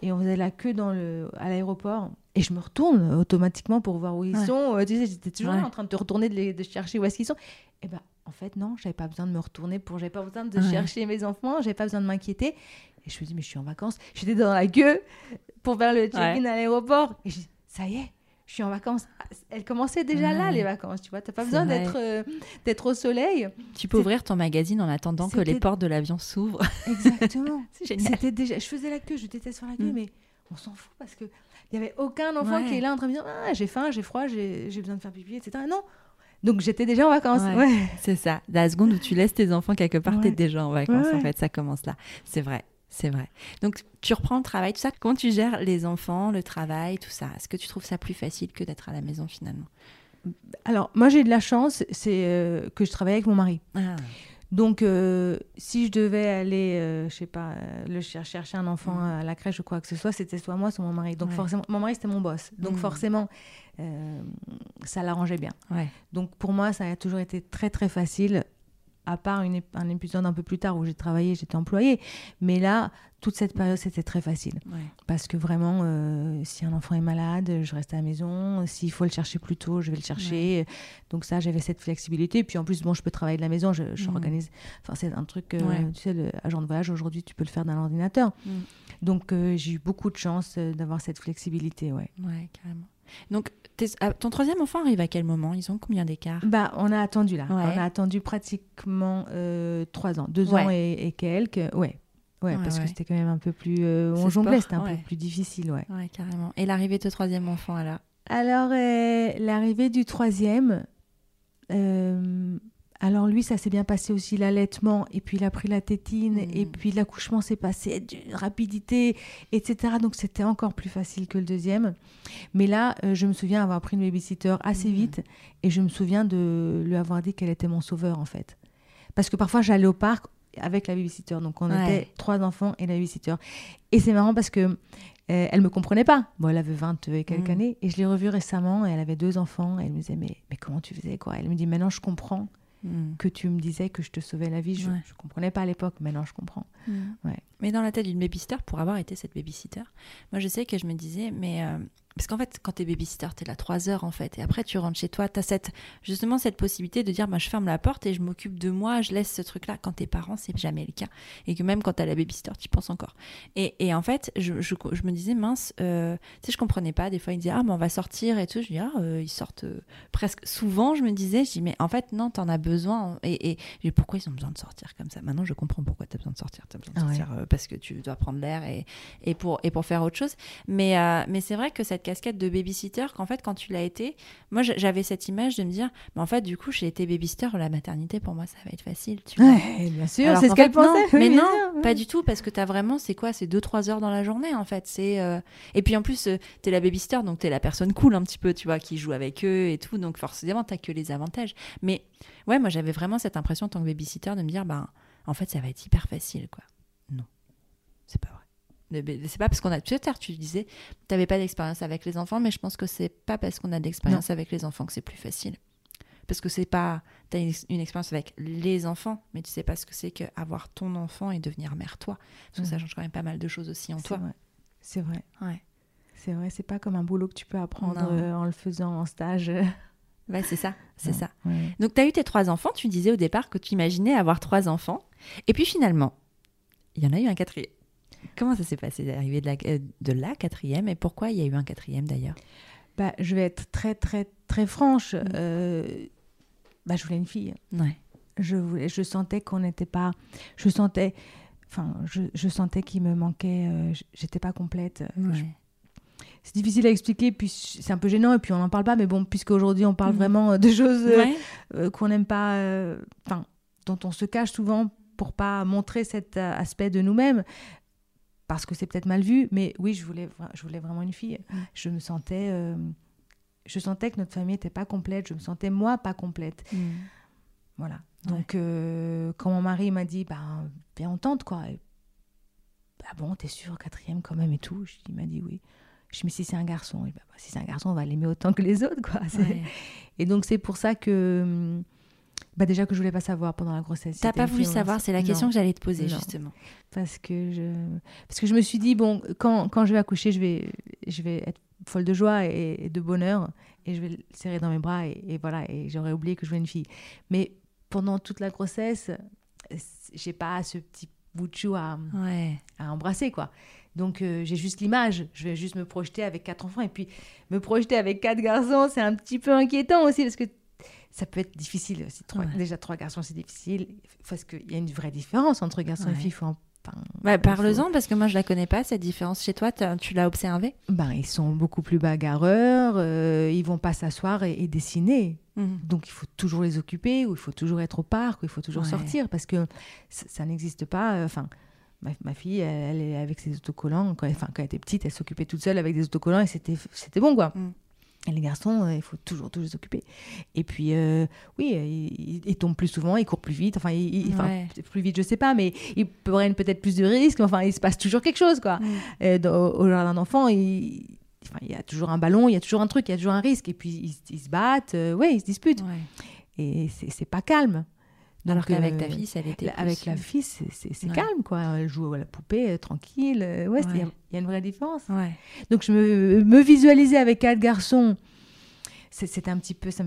et on faisait la queue dans le, à l'aéroport. Et je me retourne automatiquement pour voir où ils Ouais. sont. Euh, Tu sais, j'étais toujours Ouais. en train de te retourner, de, les- de chercher où est-ce qu'ils sont. Et ben, en fait, non, j'avais pas besoin de me retourner pour, j'avais pas besoin de Ouais. chercher mes enfants, j'avais pas besoin de m'inquiéter. Et je me dis, mais je suis en vacances. J'étais dans la queue pour faire le check-in Ouais. à l'aéroport. Et je dis, ça y est, je suis en vacances. Ah, Elles commençaient déjà là, les vacances, tu vois. T'as pas besoin d'être euh, d'être au soleil. Tu peux ouvrir ton magazine en attendant que les portes de l'avion s'ouvrent. Exactement. C'était déjà. Je faisais la queue, je déteste faire la queue, Mm. mais on s'en fout parce que il y avait aucun enfant Ouais. qui est là en train de me dire ah, j'ai faim, j'ai froid, j'ai besoin de faire pipi, etc. Non. Donc j'étais déjà en vacances. Ouais. Ouais. C'est ça. La seconde où tu laisses tes enfants quelque part, t'es déjà en vacances. En fait, ça commence là. C'est vrai. C'est vrai. Donc, tu reprends le travail, tout ça. Comment tu gères les enfants, le travail, tout ça? Est-ce que tu trouves ça plus facile que d'être à la maison finalement? Alors moi j'ai de la chance, c'est euh, que je travaille avec mon mari. ah. Donc euh, si je devais aller, euh, je sais pas, euh, le cher- chercher un enfant à la crèche ou quoi que ce soit, c'était soit moi, soit mon mari. Donc Ouais. forcément, mon mari c'était mon boss. Donc Mm. forcément, ça l'arrangeait bien. Ouais. Donc pour moi, ça a toujours été très très facile, à part une un épisode un peu plus tard où j'ai travaillé, j'étais employée. Mais là, toute cette période, c'était très facile. Ouais. Parce que vraiment, euh, si un enfant est malade, je reste à la maison. S'il faut le chercher plus tôt, je vais le chercher. Donc ça, j'avais cette flexibilité. Puis en plus, bon, je peux travailler de la maison, je, je Mhm. organise. Enfin, c'est un truc, euh, Ouais. tu sais, le agent de voyage, aujourd'hui, tu peux le faire dans l'ordinateur. Mhm. Donc euh, j'ai eu beaucoup de chance d'avoir cette flexibilité, ouais. Ouais, carrément. Donc, ah, ton troisième enfant arrive à quel moment? Ils ont combien d'écart? Bah, on a attendu là. Ouais. On a attendu pratiquement euh, trois ans, deux Ouais. ans et, et quelques. Ouais. Ouais, Ouais, parce que c'était quand même un peu plus. euh, on jonglait, c'était un peu plus difficile, ouais. Ouais, carrément. Et l'arrivée de ton troisième enfant, alors? Alors, euh, l'arrivée du troisième. Alors, lui, ça s'est bien passé aussi, l'allaitement, et puis il a pris la tétine, et puis l'accouchement s'est passé d'une rapidité, etc. Donc, c'était encore plus facile que le deuxième. Mais là, euh, je me souviens avoir pris une babysitter assez Mhm. vite, et je me souviens de lui avoir dit qu'elle était mon sauveur, en fait. Parce que parfois, j'allais au parc avec la babysitter. Donc, on Ouais. était trois enfants et la babysitter. Et c'est marrant parce que euh, elle me comprenait pas. Bon, elle avait 20 et quelques Mm. années. Et je l'ai revue récemment et elle avait deux enfants. Et elle me disait, mais, mais comment tu faisais quoi? Elle me dit, maintenant je comprends Hmm. que tu me disais que je te sauvais la vie. Je ne Ouais. comprenais pas à l'époque. Maintenant je comprends. Ouais. Mais dans la tête d'une babysitter, pour avoir été cette babysitter, moi je sais que je me disais, mais euh, parce qu'en fait, quand t'es babysitter, t'es là trois heures en fait. Et après, tu rentres chez toi, t'as cette, justement cette possibilité de dire, bah, je ferme la porte et je m'occupe de moi, je laisse ce truc-là. Quand t'es parent, c'est jamais le cas. Et que même quand t'as la babysitter, tu penses encore. Et, et en fait, je, je, je, me disais, mince, euh, tu sais, je comprenais pas. Des fois, ils disaient, ah, mais on va sortir et tout. Je dis, ah, euh, ils sortent euh, presque souvent. Je me disais, je dis, mais en fait, non, t'en as besoin. Et, et pourquoi ils ont besoin de sortir comme ça? Maintenant, je comprends pourquoi t'as besoin de sortir. T'as besoin de sortir Ouais. euh, parce que tu dois prendre l'air et, et, pour, et pour faire autre chose. Mais, mais c'est vrai que cette casquette de babysitter, qu'en fait, quand tu l'as été, moi, j'avais cette image de me dire, mais en fait, du coup, j'ai été babysitter, la maternité, pour moi, ça va être facile. Tu vois. Ouais, bien sûr, c'est ce qu'elle pensait. mais non, sûr, pas du tout, parce que t'as vraiment, c'est quoi C'est 2-3 heures dans la journée, en fait. C'est euh, Et puis en plus, euh, t'es la babysitter, donc t'es la personne cool un petit peu, tu vois, qui joue avec eux et tout, donc forcément, t'as que les avantages. Mais ouais, moi, j'avais vraiment cette impression, en tant que babysitter, de me dire, bah, en fait, ça va être hyper facile, quoi. Non, c'est pas vrai. C'est pas parce qu'on a. Tu sais, tu disais, t'avais pas d'expérience avec les enfants, mais je pense que c'est pas parce qu'on a d'expérience avec les enfants que c'est plus facile. Parce que c'est pas. Une, ex- une expérience avec les enfants, mais tu sais pas ce que c'est qu'avoir ton enfant et devenir mère toi. Parce que ça change quand même pas mal de choses aussi en toi. C'est vrai. Ouais. C'est vrai, c'est pas comme un boulot que tu peux apprendre euh, en le faisant en stage. Ouais, c'est ça. C'est ça. Ouais. Donc, tu as eu tes trois enfants. Tu disais au départ que tu imaginais avoir trois enfants. Et puis finalement, il y en a eu un quatrième. Comment ça s'est passé d'arriver de la, euh, de la quatrième et pourquoi il y a eu un quatrième d'ailleurs? Bah, je vais être très, très, très franche. Mm. Euh, bah, je voulais une fille. Ouais. Je, voulais, je sentais qu'on n'était pas. Je sentais. Enfin, je, je sentais qu'il me manquait. euh, J'étais pas complète. Je- Ouais. C'est difficile à expliquer, puis c'est un peu gênant, et puis on n'en parle pas. Mais bon, puisqu'aujourd'hui on parle Mhm. vraiment euh, de choses euh, Ouais. euh, qu'on n'aime pas, euh, enfin, dont on se cache souvent pour pas montrer cet euh, aspect de nous-mêmes, parce que c'est peut-être mal vu. Mais oui, je voulais, je voulais vraiment une fille. Mm. Je me sentais, euh, je sentais que notre famille n'était pas complète. Je me sentais moi pas complète. Mm. Voilà. Ouais. Donc euh, quand mon mari m'a dit, ben, viens on tente quoi. Et, ah bon, t'es sûr, quatrième quand même et tout. Je- Il m'a dit oui. Je dis, mais si c'est un garçon, Et ben, bah, si c'est un garçon, on va l'aimer autant que les autres quoi. Ouais. et donc c'est pour ça que hum, bah déjà que je voulais pas savoir pendant la grossesse. T'as pas voulu savoir, c'est la question Non, que j'allais te poser Non. justement. parce que je parce que je me suis dit bon quand, quand je vais accoucher je vais je vais être folle de joie et, et de bonheur et je vais le serrer dans mes bras et, et voilà et j'aurais oublié que je voulais une fille. Mais pendant toute la grossesse j'ai pas ce petit bout de chou à, Ouais. à embrasser quoi. Donc euh, j'ai juste l'image, je vais juste me projeter avec quatre enfants et puis me projeter avec quatre garçons, c'est un petit peu inquiétant aussi parce que ça peut être difficile aussi. Trois- Ouais. Déjà trois garçons c'est difficile parce qu'il y a une vraie différence entre garçons et filles. Faut en- Bah, Parle-en parce que moi je la connais pas cette différence chez toi. Tu l'as observée? Ben, ils sont beaucoup plus bagarreurs, euh, ils vont pas s'asseoir et, et dessiner. Donc il faut toujours les occuper, ou il faut toujours être au parc, ou il faut toujours Ouais. sortir, parce que ça, ça n'existe pas. euh, Enfin, ma, ma fille, elle, elle est avec ses autocollants. Quand elle, enfin, quand elle était petite, elle s'occupait toute seule avec des autocollants et c'était, c'était bon, quoi. Mm. Et les garçons, euh, il faut toujours, toujours les occuper. Et puis, euh, oui, euh, ils, ils tombent plus souvent, ils courent plus vite. Enfin, ils- ils- Ouais. plus vite, je sais pas, mais ils prennent peut-être plus de risques. Enfin, il se passe toujours quelque chose, quoi. Mm. Dans- au jardin d'enfants, il, enfin, il y a toujours un ballon, il y a toujours un truc, il y a toujours un risque. Et puis, ils, se battent, ouais, ils se disputent. Ouais. Et c'est pas calme. Alors qu'avec euh, ta fille, ça l'était. plus. Avec la fille, c'est Ouais. calme, quoi. Elle joue à la poupée, euh, tranquille. euh, ouais, il y a- Ouais. il y, a une vraie différence. Ouais. Donc, je me, me visualisais avec quatre garçons. C'est- C'était un petit peu... Ça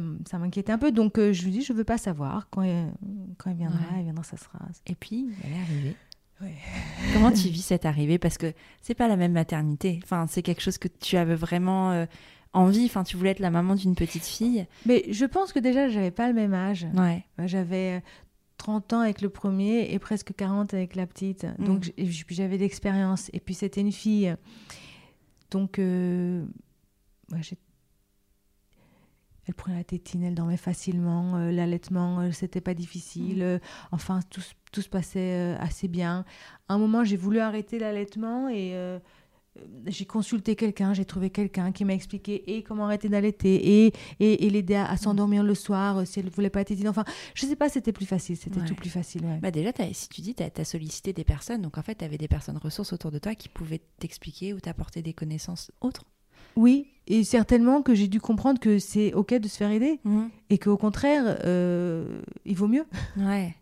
me- m'inquiétait un peu. Donc, euh, je lui dis, je veux pas savoir. Quand elle, quand elle viendra, Ouais. elle viendra, ça sera... Et puis, elle est arrivée. Ouais. Comment tu vis cette arrivée? Parce que c'est pas la même maternité. Enfin, c'est quelque chose que tu avais vraiment euh, envie. Enfin, tu voulais être la maman d'une petite fille. Mais je pense que déjà, j'avais pas le même âge. Ouais. Moi, J'avais euh, 30 ans avec le premier et presque 40 avec la petite. Mm. Donc j'avais d'expérience. Et puis c'était une fille. Donc euh, ouais, j'ai- elle prenait la tétine, elle dormait facilement. euh, L'allaitement, euh, c'était pas difficile. Mm. euh, enfin, tout, se- tout se passait euh, assez bien. À un moment, j'ai voulu arrêter l'allaitement et euh, euh, j'ai consulté quelqu'un, j'ai trouvé quelqu'un qui m'a expliqué et comment arrêter d'allaiter et, et, et l'aider à, à s'endormir le soir euh, si elle voulait pas tétiner. Enfin, je sais pas, c'était plus facile, c'était Ouais. tout plus facile. ouais. Bah déjà, si tu dis, tu as, sollicité des personnes. Donc en fait, tu avais des personnes ressources autour de toi qui pouvaient t'expliquer ou t'apporter des connaissances autres. Oui, et certainement que j'ai dû comprendre que c'est ok de se faire aider et qu'au contraire, euh, il vaut mieux. Ouais.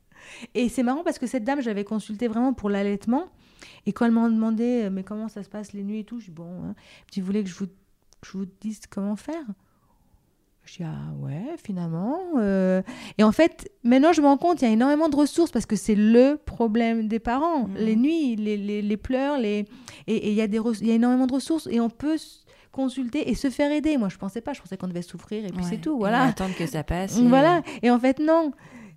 Et c'est marrant parce que cette dame, j'avais consulté vraiment pour l'allaitement Et quand elle m'a demandé, mais comment ça se passe les nuits et tout, je dis, bon, hein, tu voulais que je vous, je vous dise comment faire? Je dis, ah ouais, finalement. euh. Et en fait, maintenant, je me rends compte, il y a énormément de ressources parce que c'est le problème des parents. Mhm. Les nuits, les, les, les pleurs, les... et et il y, a des y a énormément de ressources et on peut consulter et se faire aider. Moi, je pensais pas, je pensais qu'on devait souffrir et puis Ouais. c'est tout. Et Voilà. attendre que ça passe. et- Voilà. Et en fait, non.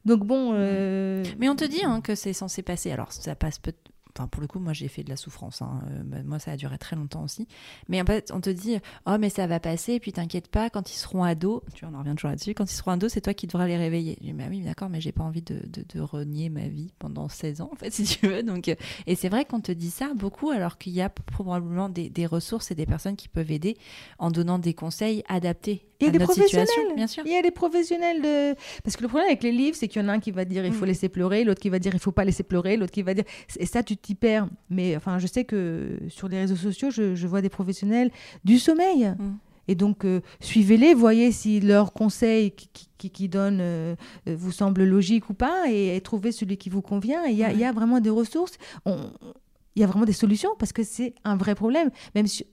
Donc bon. euh, Mais on te dit hein, que c'est censé passer. Alors, ça passe peut Enfin, pour le coup, moi, j'ai fait de la souffrance. hein. Euh, bah, moi, ça a duré très longtemps aussi. Mais en fait, on te dit, oh, mais ça va passer. Puis, t'inquiète pas, quand ils seront ados, tu vois, on en revient toujours là-dessus. Quand ils seront ados, c'est toi qui devras les réveiller. Je dis, bah oui, d'accord, mais j'ai pas envie de, de, de renier ma vie pendant 16 ans, en fait, si tu veux. Donc, euh, et c'est vrai qu'on te dit ça beaucoup, alors qu'il y a probablement des, des ressources et des personnes qui peuvent aider en donnant des conseils adaptés Il y a à des notre professionnels. situation. Bien sûr. Il y a des professionnels de. Parce que le problème avec les livres, c'est qu'il y en a un qui va dire il faut Mm. laisser pleurer, l'autre qui va dire il faut pas laisser pleurer, l'autre qui va dire. Et ça, tu t'y perds. Mais enfin, je sais que sur les réseaux sociaux, je, je vois des professionnels du sommeil. Mm. Et donc, euh, suivez-les, voyez si leurs conseils qui, qui, donnent euh, euh, vous semblent logiques ou pas, et, et trouvez celui qui vous convient. Il y, a- Ouais. il y a vraiment des ressources. Il y a vraiment des solutions parce que c'est un vrai problème. Même si...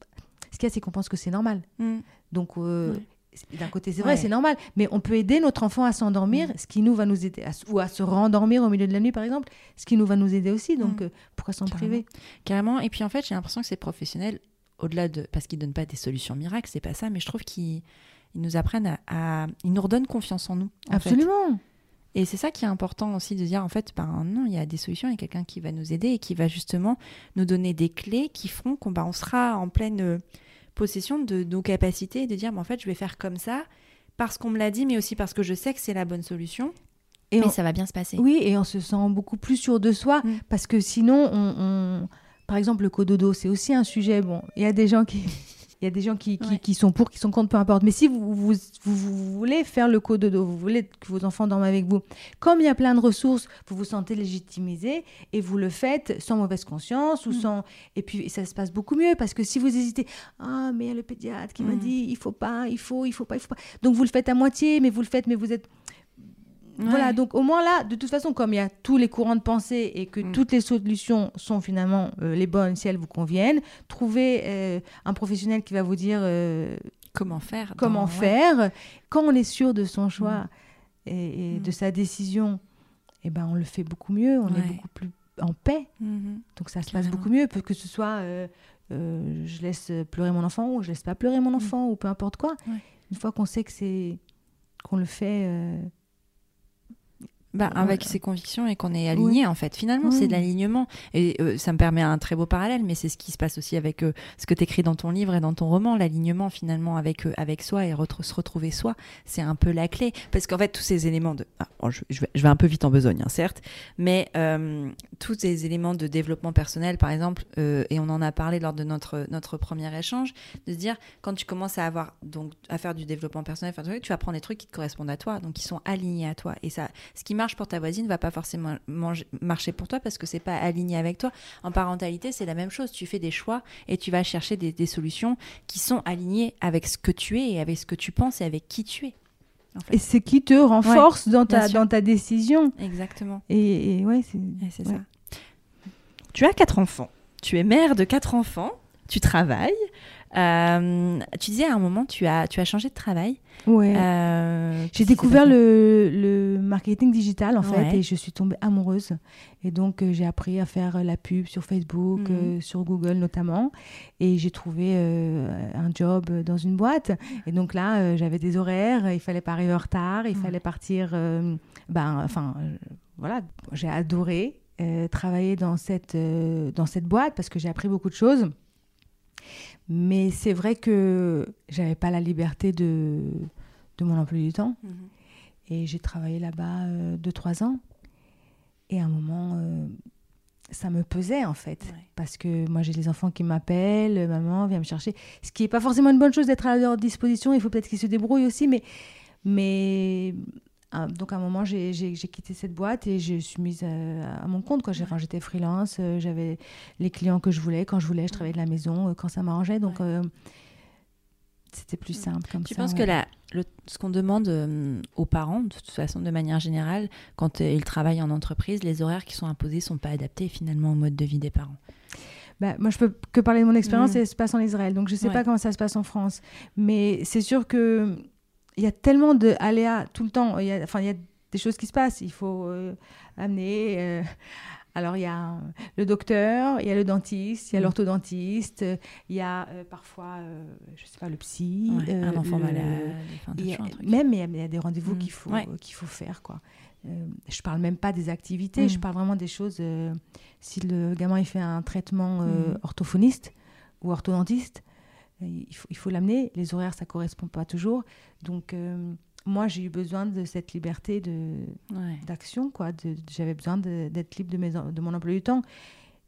Ce qu'il y a, c'est qu'on pense que c'est normal. Mm. Donc, euh, Ouais. D'un côté, c'est vrai, Ouais. c'est normal. Mais on peut aider notre enfant à s'endormir, Mm. ce qui nous va nous aider, à ou à se rendormir au milieu de la nuit, par exemple, ce qui nous va nous aider aussi. Donc, Mm. euh, pourquoi s'en priver? Carrément. Et puis en fait, j'ai l'impression que ces professionnels, au-delà de. Parce qu'ils donnent pas des solutions miracles, c'est pas ça, mais je trouve qu'ils ils nous apprennent à, à- Ils nous redonnent confiance en nous. en fait. Absolument. Et c'est ça qui est important aussi de dire en fait, ben non, il y a des solutions, il y a quelqu'un qui va nous aider et qui va justement nous donner des clés qui feront qu'on ben, on sera en pleine euh, possession de nos capacités et de dire, en fait, je vais faire comme ça parce qu'on me l'a dit, mais aussi parce que je sais que c'est la bonne solution. Et mais on- ça va bien se passer. Oui, et on se sent beaucoup plus sûr de soi, Mm. parce que sinon, on, on- par exemple, le cododo, c'est aussi un sujet. Bon, il y a des gens qui, il y a des gens qui, qui, Ouais. qui sont pour, qui sont contre, peu importe. Mais si vous, vous, vous, vous voulez faire le cododo, vous voulez que vos enfants dorment avec vous, comme il y a plein de ressources, vous vous sentez légitimisé et vous le faites sans mauvaise conscience ou Mm. sans. Et puis ça se passe beaucoup mieux parce que si vous hésitez, ah mais il y a le pédiatre qui m'a Mm. dit il faut pas, il faut, il faut pas, il faut pas. Donc vous le faites à moitié, mais vous le faites, mais vous êtes voilà, donc au moins là, de toute façon, comme il y a tous les courants de pensée et que Mm. toutes les solutions sont finalement euh, les bonnes si elles vous conviennent, trouvez euh, un professionnel qui va vous dire euh, Comment faire comment dans- ouais. faire. Quand on est sûr de son choix et, et Mm. de sa décision, eh ben, on le fait beaucoup mieux, on Ouais. est beaucoup plus en paix. Mhm. Donc ça se passe beaucoup mieux, que ce soit je laisse pleurer mon enfant ou je laisse pas pleurer mon enfant ou peu importe quoi. Mm. Une fois qu'on sait que c'est qu'on le fait Bah, avec ses convictions et qu'on est aligné en fait. Finalement, c'est de l'alignement. Et euh, ça me permet un très beau parallèle, mais c'est ce qui se passe aussi avec euh, ce que tu écris dans ton livre et dans ton roman. L'alignement finalement avec, euh, avec soi et se retrouver soi, c'est un peu la clé. Parce qu'en fait, tous ces éléments de... ah, bon, je, je vais, je vais un peu vite en besogne, hein, certes, mais tous ces éléments de développement personnel, par exemple, et on en a parlé lors de notre, notre premier échange, de se dire, quand tu commences à, avoir, donc, à faire du développement personnel, tu vas prendre des trucs qui te correspondent à toi, donc qui sont alignés à toi. Et ça, ce qui marche pour ta voisine va pas forcément manger- marcher pour toi parce que c'est pas aligné avec toi. En parentalité, c'est la même chose. Tu fais des choix et tu vas chercher des, des solutions qui sont alignées avec ce que tu es et avec ce que tu penses et avec qui tu es. en fait. Et c'est qui te renforce dans, ta, dans ta décision. Exactement. Et, et ouais, c'est. Ouais, c'est Ouais. ça. Tu as quatre enfants. Tu es mère de quatre enfants. Tu travailles. Euh, tu disais à un moment, tu as, tu as changé de travail. Ouais. Euh, J'ai découvert le, le marketing digital en Ouais. fait et je suis tombée amoureuse. Et donc euh, j'ai appris à faire euh, la pub sur Facebook, Mhm. euh, sur Google notamment. Et j'ai trouvé un job dans une boîte. Et donc là, j'avais des horaires, il fallait pas arriver en retard, il fallait partir. ben, enfin, voilà, j'ai adoré travailler dans cette, dans cette boîte parce que j'ai appris beaucoup de choses. Mais c'est vrai que j'avais pas la liberté de, de mon emploi du temps. Mhm. Et j'ai travaillé là-bas euh, deux, trois ans. Et à un moment, euh, ça me pesait en fait. Ouais. Parce que moi, j'ai des enfants qui m'appellent, euh, maman, viens me chercher. Ce qui n'est pas forcément une bonne chose d'être à leur disposition. Il faut peut-être qu'ils se débrouillent aussi. Mais, mais ah, donc à un moment, j'ai quitté cette boîte et je suis mise à, à mon compte. quoi. Enfin, J'étais freelance, euh, j'avais les clients que je voulais. Quand je voulais, je travaillais de la maison, euh, quand ça m'arrangeait. Donc, euh, c'était plus simple comme Tu ça. penses ouais. que la, le- ce qu'on demande euh, aux parents, de toute façon, de manière générale, quand euh, ils travaillent en entreprise, les horaires qui sont imposés sont pas adaptés finalement au mode de vie des parents? Bah, moi, je peux que parler de mon expérience Mm. et ça se passe en Israël. Donc, je ne sais Ouais. pas comment ça se passe en France. Mais c'est sûr que il y a tellement de aléas tout le temps. Il y a, enfin, il y a des choses qui se passent. Il faut euh, amener. euh, alors, il y a le docteur, il y a le dentiste, il y a Mm. l'orthodontiste, il y a euh, parfois, je sais pas, le psy. Ouais, un enfant le- malade. Enfin, il y a- même il y a- des rendez-vous Mm. qu'il faut, Ouais. qu'il faut faire. Quoi. Je parle même pas des activités, Mm. je parle vraiment des choses. si le gamin il fait un traitement Mm. orthophoniste ou orthodontiste, il faut il faut l'amener. Les horaires, ça correspond pas toujours. Donc, euh, moi, j'ai eu besoin de cette liberté de, Ouais. d'action. quoi. J'avais besoin d'être libre de, mes, de mon emploi du temps.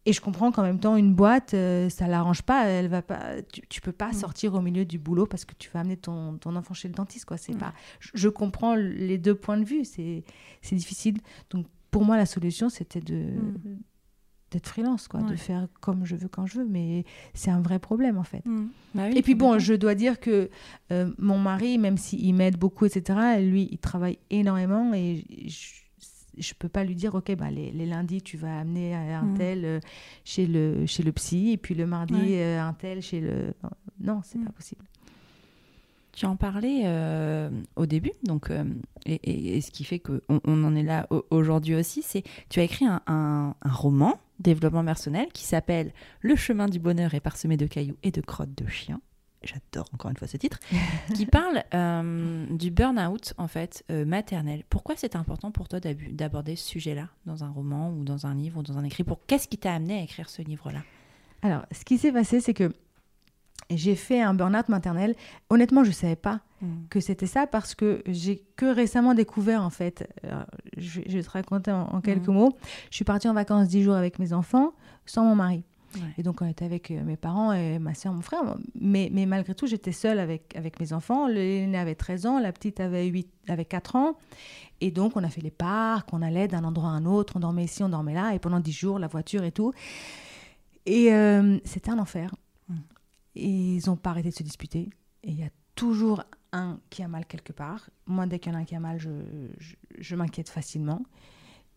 Et je comprends qu'en même temps, une boîte, euh, ça l'arrange pas. Elle va pas. Tu, tu peux pas Mm. sortir au milieu du boulot parce que tu vas amener ton, ton enfant chez le dentiste. Quoi. C'est Mm. pas. Je, je comprends les deux points de vue. C'est c'est difficile. Donc pour moi, la solution, c'était de Mm. D'être freelance, quoi, de faire comme je veux quand je veux. Mais c'est un vrai problème en fait. Mm. Bah oui, Et puis bon, je dois dire que euh, mon mari, même s'il m'aide beaucoup, etc., lui, il travaille énormément et je je peux pas lui dire, ok, bah, les, les lundis, tu vas amener un Mhm. tel euh, chez, le, chez le psy, et puis le mardi, Ouais. euh, un tel chez le... Non, c'est Mhm. pas possible. Tu en parlais euh, au début, donc, euh, et, et- et ce qui fait qu'on on en est là au- aujourd'hui aussi, c'est tu as écrit un, un- un roman, développement personnel, qui s'appelle Le chemin du bonheur est parsemé de cailloux et de crottes de chiens. J'adore encore une fois ce titre, qui parle euh, du burn-out en fait euh, maternel. Pourquoi c'est important pour toi d'aborder ce sujet-là dans un roman ou dans un livre ou dans un écrit? Pour qu'est-ce qui t'a amené à écrire ce livre-là? Alors, ce qui s'est passé, c'est que j'ai fait un burn-out maternel. Honnêtement, je ne savais pas que c'était ça parce que j'ai que récemment découvert en fait. Alors, je, vais- je vais te raconter en, en quelques mots. Je suis partie en vacances 10 jours avec mes enfants sans mon mari. Ouais. Et donc on était avec euh, mes parents et ma soeur, mon frère. Mais, mais malgré tout, j'étais seule avec, avec mes enfants. L'aîné avait 13 ans, la petite avait, 8, avait 4 ans. Et donc on a fait les parcs, on allait d'un endroit à un autre, on dormait ici, on dormait là. Et pendant 10 jours, la voiture et tout. Et euh, c'était un enfer. Et ils n'ont pas arrêté de se disputer. Et il y a toujours un qui a mal quelque part. Moi, dès qu'il y en a un qui a mal, je, je, je m'inquiète facilement.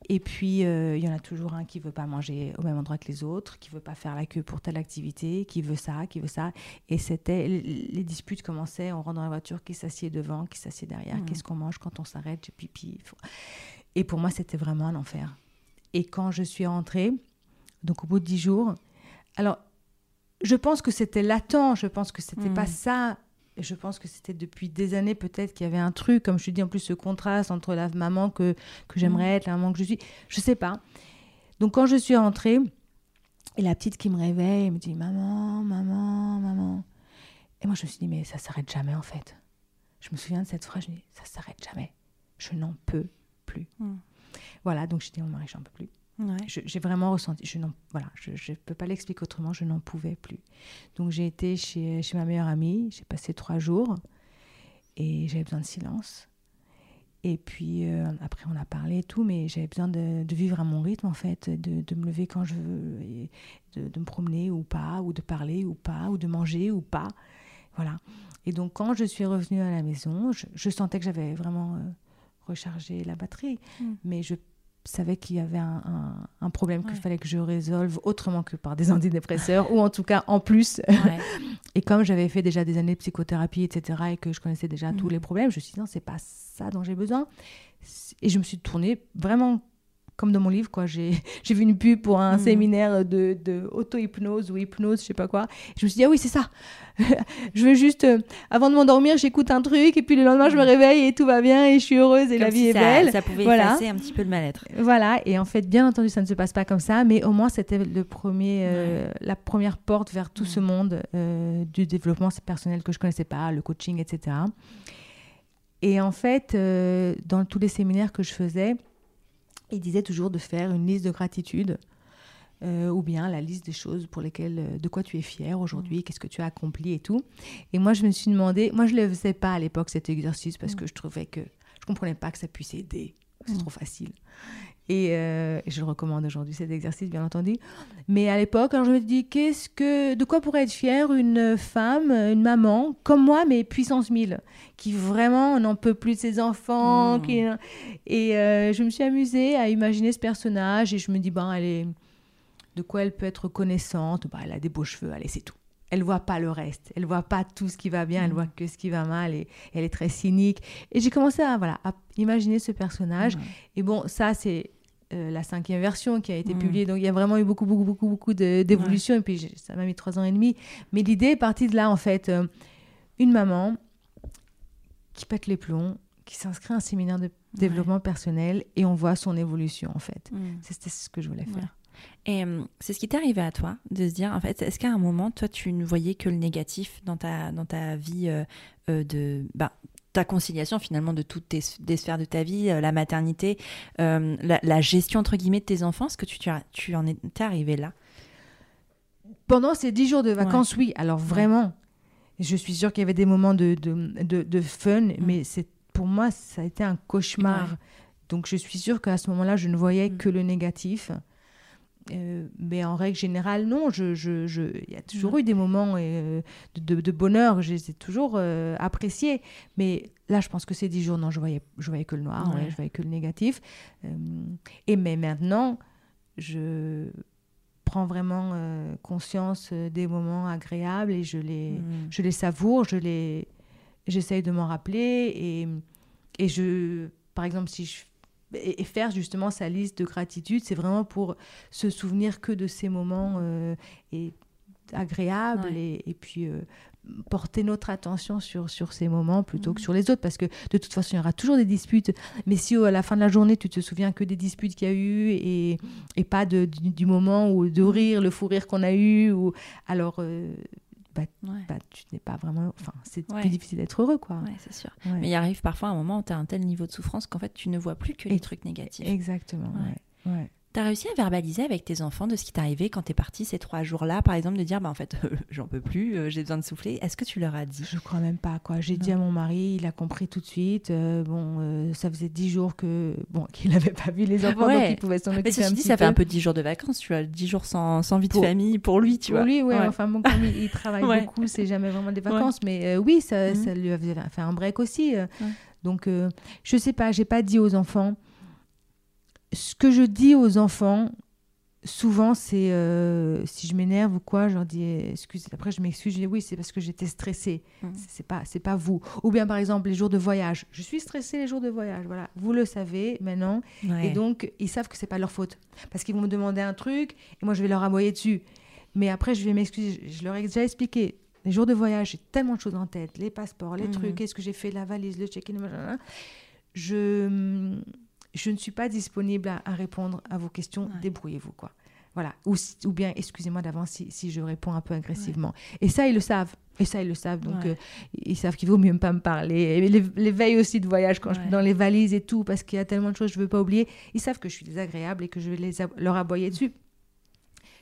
Et puis, euh, il y en a toujours un qui veut pas manger au même endroit que les autres, qui veut pas faire la queue pour telle activité, qui veut ça, qui veut ça. Et c'était les, disputes commençaient. On rentre dans la voiture, qui s'assied devant, qui s'assied derrière, Mhm. qu'est-ce qu'on mange quand on s'arrête, j'ai pipi. faut- Et pour moi, c'était vraiment un enfer. Et quand je suis rentrée, donc au bout de dix jours, alors je pense que c'était latent, je pense que c'était pas ça. Et Je pense que c'était depuis des années peut-être qu'il y avait un truc, comme je te dis en plus ce contraste entre la maman que, que j'aimerais Mhm. être, la maman que je suis, je sais pas. Donc quand je suis rentrée, et la petite qui me réveille, elle me dit maman, maman, maman. Et moi je me suis dit mais ça s'arrête jamais en fait. Je me souviens de cette phrase, je me dis ça s'arrête jamais. Je n'en peux plus. Mhm. Voilà, donc je dis à mon mari, j'en peux plus. Ouais. J'ai vraiment ressenti, je n'en voilà, je ne peux pas l'expliquer autrement, je n'en pouvais plus. Donc j'ai été chez, chez ma meilleure amie, j'ai passé trois jours et j'avais besoin de silence. Et puis euh, après on a parlé et tout, mais j'avais besoin de, de vivre à mon rythme en fait, de, de me lever quand je veux, et de, de me promener ou pas, ou de parler ou pas, ou de manger ou pas. Voilà. Et donc quand je suis revenue à la maison, je, je sentais que j'avais vraiment euh, rechargé la batterie, Mm. mais je savais qu'il y avait un, un- un problème qu'il fallait que je résolve autrement que par des antidépresseurs, ou en tout cas en plus. Ouais. Et comme j'avais fait déjà des années de psychothérapie, etc., et que je connaissais déjà tous Mhm. les problèmes, je me suis dit non, c'est pas ça dont j'ai besoin. Et je me suis tournée vraiment comme dans mon livre, quoi. J'ai j'ai vu une pub pour un Mhm. séminaire de, de auto-hypnose ou hypnose, je sais pas quoi. Je me suis dit, ah oui, c'est ça. je veux juste, euh, avant de m'endormir, j'écoute un truc, et puis le lendemain, je me Mhm. réveille et tout va bien, et je suis heureuse, et la vie si est ça, belle. Ça pouvait Voilà. effacer un petit peu le mal-être. Voilà, et en fait, bien entendu, ça ne se passe pas comme ça, mais au moins, c'était le premier, euh, la première porte vers tout Ouais. ce monde euh, du développement personnel que je connaissais pas, le coaching, etc. Et en fait, dans tous les séminaires que je faisais, ils disaient toujours de faire une liste de gratitude. euh, ou bien la liste des choses pour lesquelles, euh, de quoi tu es fier aujourd'hui, qu'est-ce que tu as accompli et tout. Et moi, je me suis demandé, moi, je ne le faisais pas à l'époque, cet exercice, parce Mm. que je trouvais que je comprenais pas que ça puisse aider. C'est Mm. trop facile. Et, euh, et je le recommande aujourd'hui, cet exercice, bien entendu. Mais à l'époque, je me dis, qu'est-ce que, de quoi pourrait être fière une femme, une maman, comme moi, mais puissance 1000, qui vraiment n'en peut plus de ses enfants. Mm. Qui... Et euh, je me suis amusée à imaginer ce personnage et je me dis, ben, elle est, de quoi elle peut être connaissante? Bah, elle a des beaux cheveux, allez, c'est tout. Elle voit pas le reste. Elle voit pas tout ce qui va bien. Elle Mhm. voit que ce qui va mal. Et elle est très cynique. Et j'ai commencé à voilà à imaginer ce personnage. Ouais. Et bon, ça c'est euh, la cinquième version qui a été Mhm. publiée. Donc il y a vraiment eu beaucoup beaucoup beaucoup beaucoup d'évolution. Et puis ça m'a mis trois ans et demi. Mais l'idée est partie de là en fait. Euh, une maman qui pète les plombs, qui s'inscrit à un séminaire de développement personnel et on voit son évolution en fait. Mm. C'était ce que je voulais Ouais. faire. Et hum, c'est ce qui t'est arrivé à toi, de se dire, en fait, est-ce qu'à un moment, toi, tu ne voyais que le négatif dans ta, dans ta vie euh, euh, de... Bah, ta conciliation finalement de toutes tes, des sphères de ta vie, euh, la maternité, euh, la, la gestion entre guillemets de tes enfants, est-ce que tu, tu, as- tu en étais arrivé là? Pendant ces dix jours de vacances, oui. Alors vraiment, je suis sûre qu'il y avait des moments de, de, de- de fun, mais c'est pour moi, ça a été un cauchemar. Ouais. Donc je suis sûre qu'à ce moment-là, je ne voyais Mm. que le négatif. Euh, mais en règle générale, non. Je, je, je- il y a toujours eu des moments euh, de, bonheur. Je les ai toujours euh, appréciés. Mais là, je pense que ces dix jours, non, je voyais, je voyais que le noir. Ouais. ouais, je voyais que le négatif. Euh, et mais maintenant, je prends vraiment conscience des moments agréables et je les, Mm. je les savoure, je les, j'essaye de m'en rappeler et, et je, par exemple, si je et, faire justement sa liste de gratitude, c'est vraiment pour se souvenir que de ces moments euh, et agréables Ouais. et, et puis euh, porter notre attention sur, sur ces moments plutôt que sur les autres. Parce que de toute façon il y aura toujours des disputes. Mais si euh, à la fin de la journée tu te souviens que des disputes qu'il y a eu et, et pas de, du, du moment ou de rire le fou rire qu'on a eu ou alors euh, Ouais. bah, tu n'es pas vraiment enfin c'est Ouais. plus difficile d'être heureux quoi Ouais, c'est sûr. Mais il arrive parfois un moment où tu as un tel niveau de souffrance qu'en fait, tu ne vois plus que les Et- trucs négatifs. exactement Ouais. Tu as réussi à verbaliser avec tes enfants de ce qui t'est arrivé quand tu es parti ces trois jours-là, par exemple, de dire, bah, en fait, j'en peux plus, euh, j'ai besoin de souffler. Est-ce que tu leur as dit? Je crois même pas quoi. J'ai dit à mon mari, il a compris tout de suite. Euh, bon, euh, ça faisait dix jours que bon qu'il n'avait pas vu les enfants, Ouais. donc il pouvait s'en Mais occuper ceci un dit, petit ça peu. fait un peu 10 jours de vacances, tu vois, 10 jours sans, sans vie de Pour- famille pour lui, tu Pour vois. lui, ouais, Ouais. Enfin, bon, comme il, il travaille Ouais. beaucoup, c'est jamais vraiment des vacances, mais euh, oui, ça, Mhm. ça lui a fait un break aussi. euh. Donc, euh, je sais pas, j'ai pas dit aux enfants. Ce que je dis aux enfants, souvent, c'est euh, si je m'énerve ou quoi, je leur dis excusez. Après, je m'excuse, je dis oui, c'est parce que j'étais stressée. Mhm. C'est- pas, c'est pas vous. Ou bien, par exemple, les jours de voyage. Je suis stressée les jours de voyage. Voilà, vous le savez maintenant. Ouais. Et donc, ils savent que c'est pas leur faute. Parce qu'ils vont me demander un truc et moi, je vais leur aboyer dessus. Mais après, je vais m'excuser. Je leur ai déjà expliqué. Les jours de voyage, j'ai tellement de choses en tête. Les passeports, les Mhm. trucs, qu'est-ce que j'ai fait, la valise, le check-in. Je, je ne suis pas disponible à, à répondre à vos questions. Ouais. Débrouillez-vous, quoi. Voilà. Ou, bien, excusez-moi d'avance si, si je réponds un peu agressivement. Et ça, ils le savent. Et ça, ils le savent. Donc, Ouais. euh, ils savent qu'il vaut mieux ne pas me parler. Et les, les veilles aussi de voyage, quand je Ouais. suis dans les valises et tout, parce qu'il y a tellement de choses que je ne veux pas oublier, ils savent que je suis désagréable et que je vais les ab- leur aboyer dessus.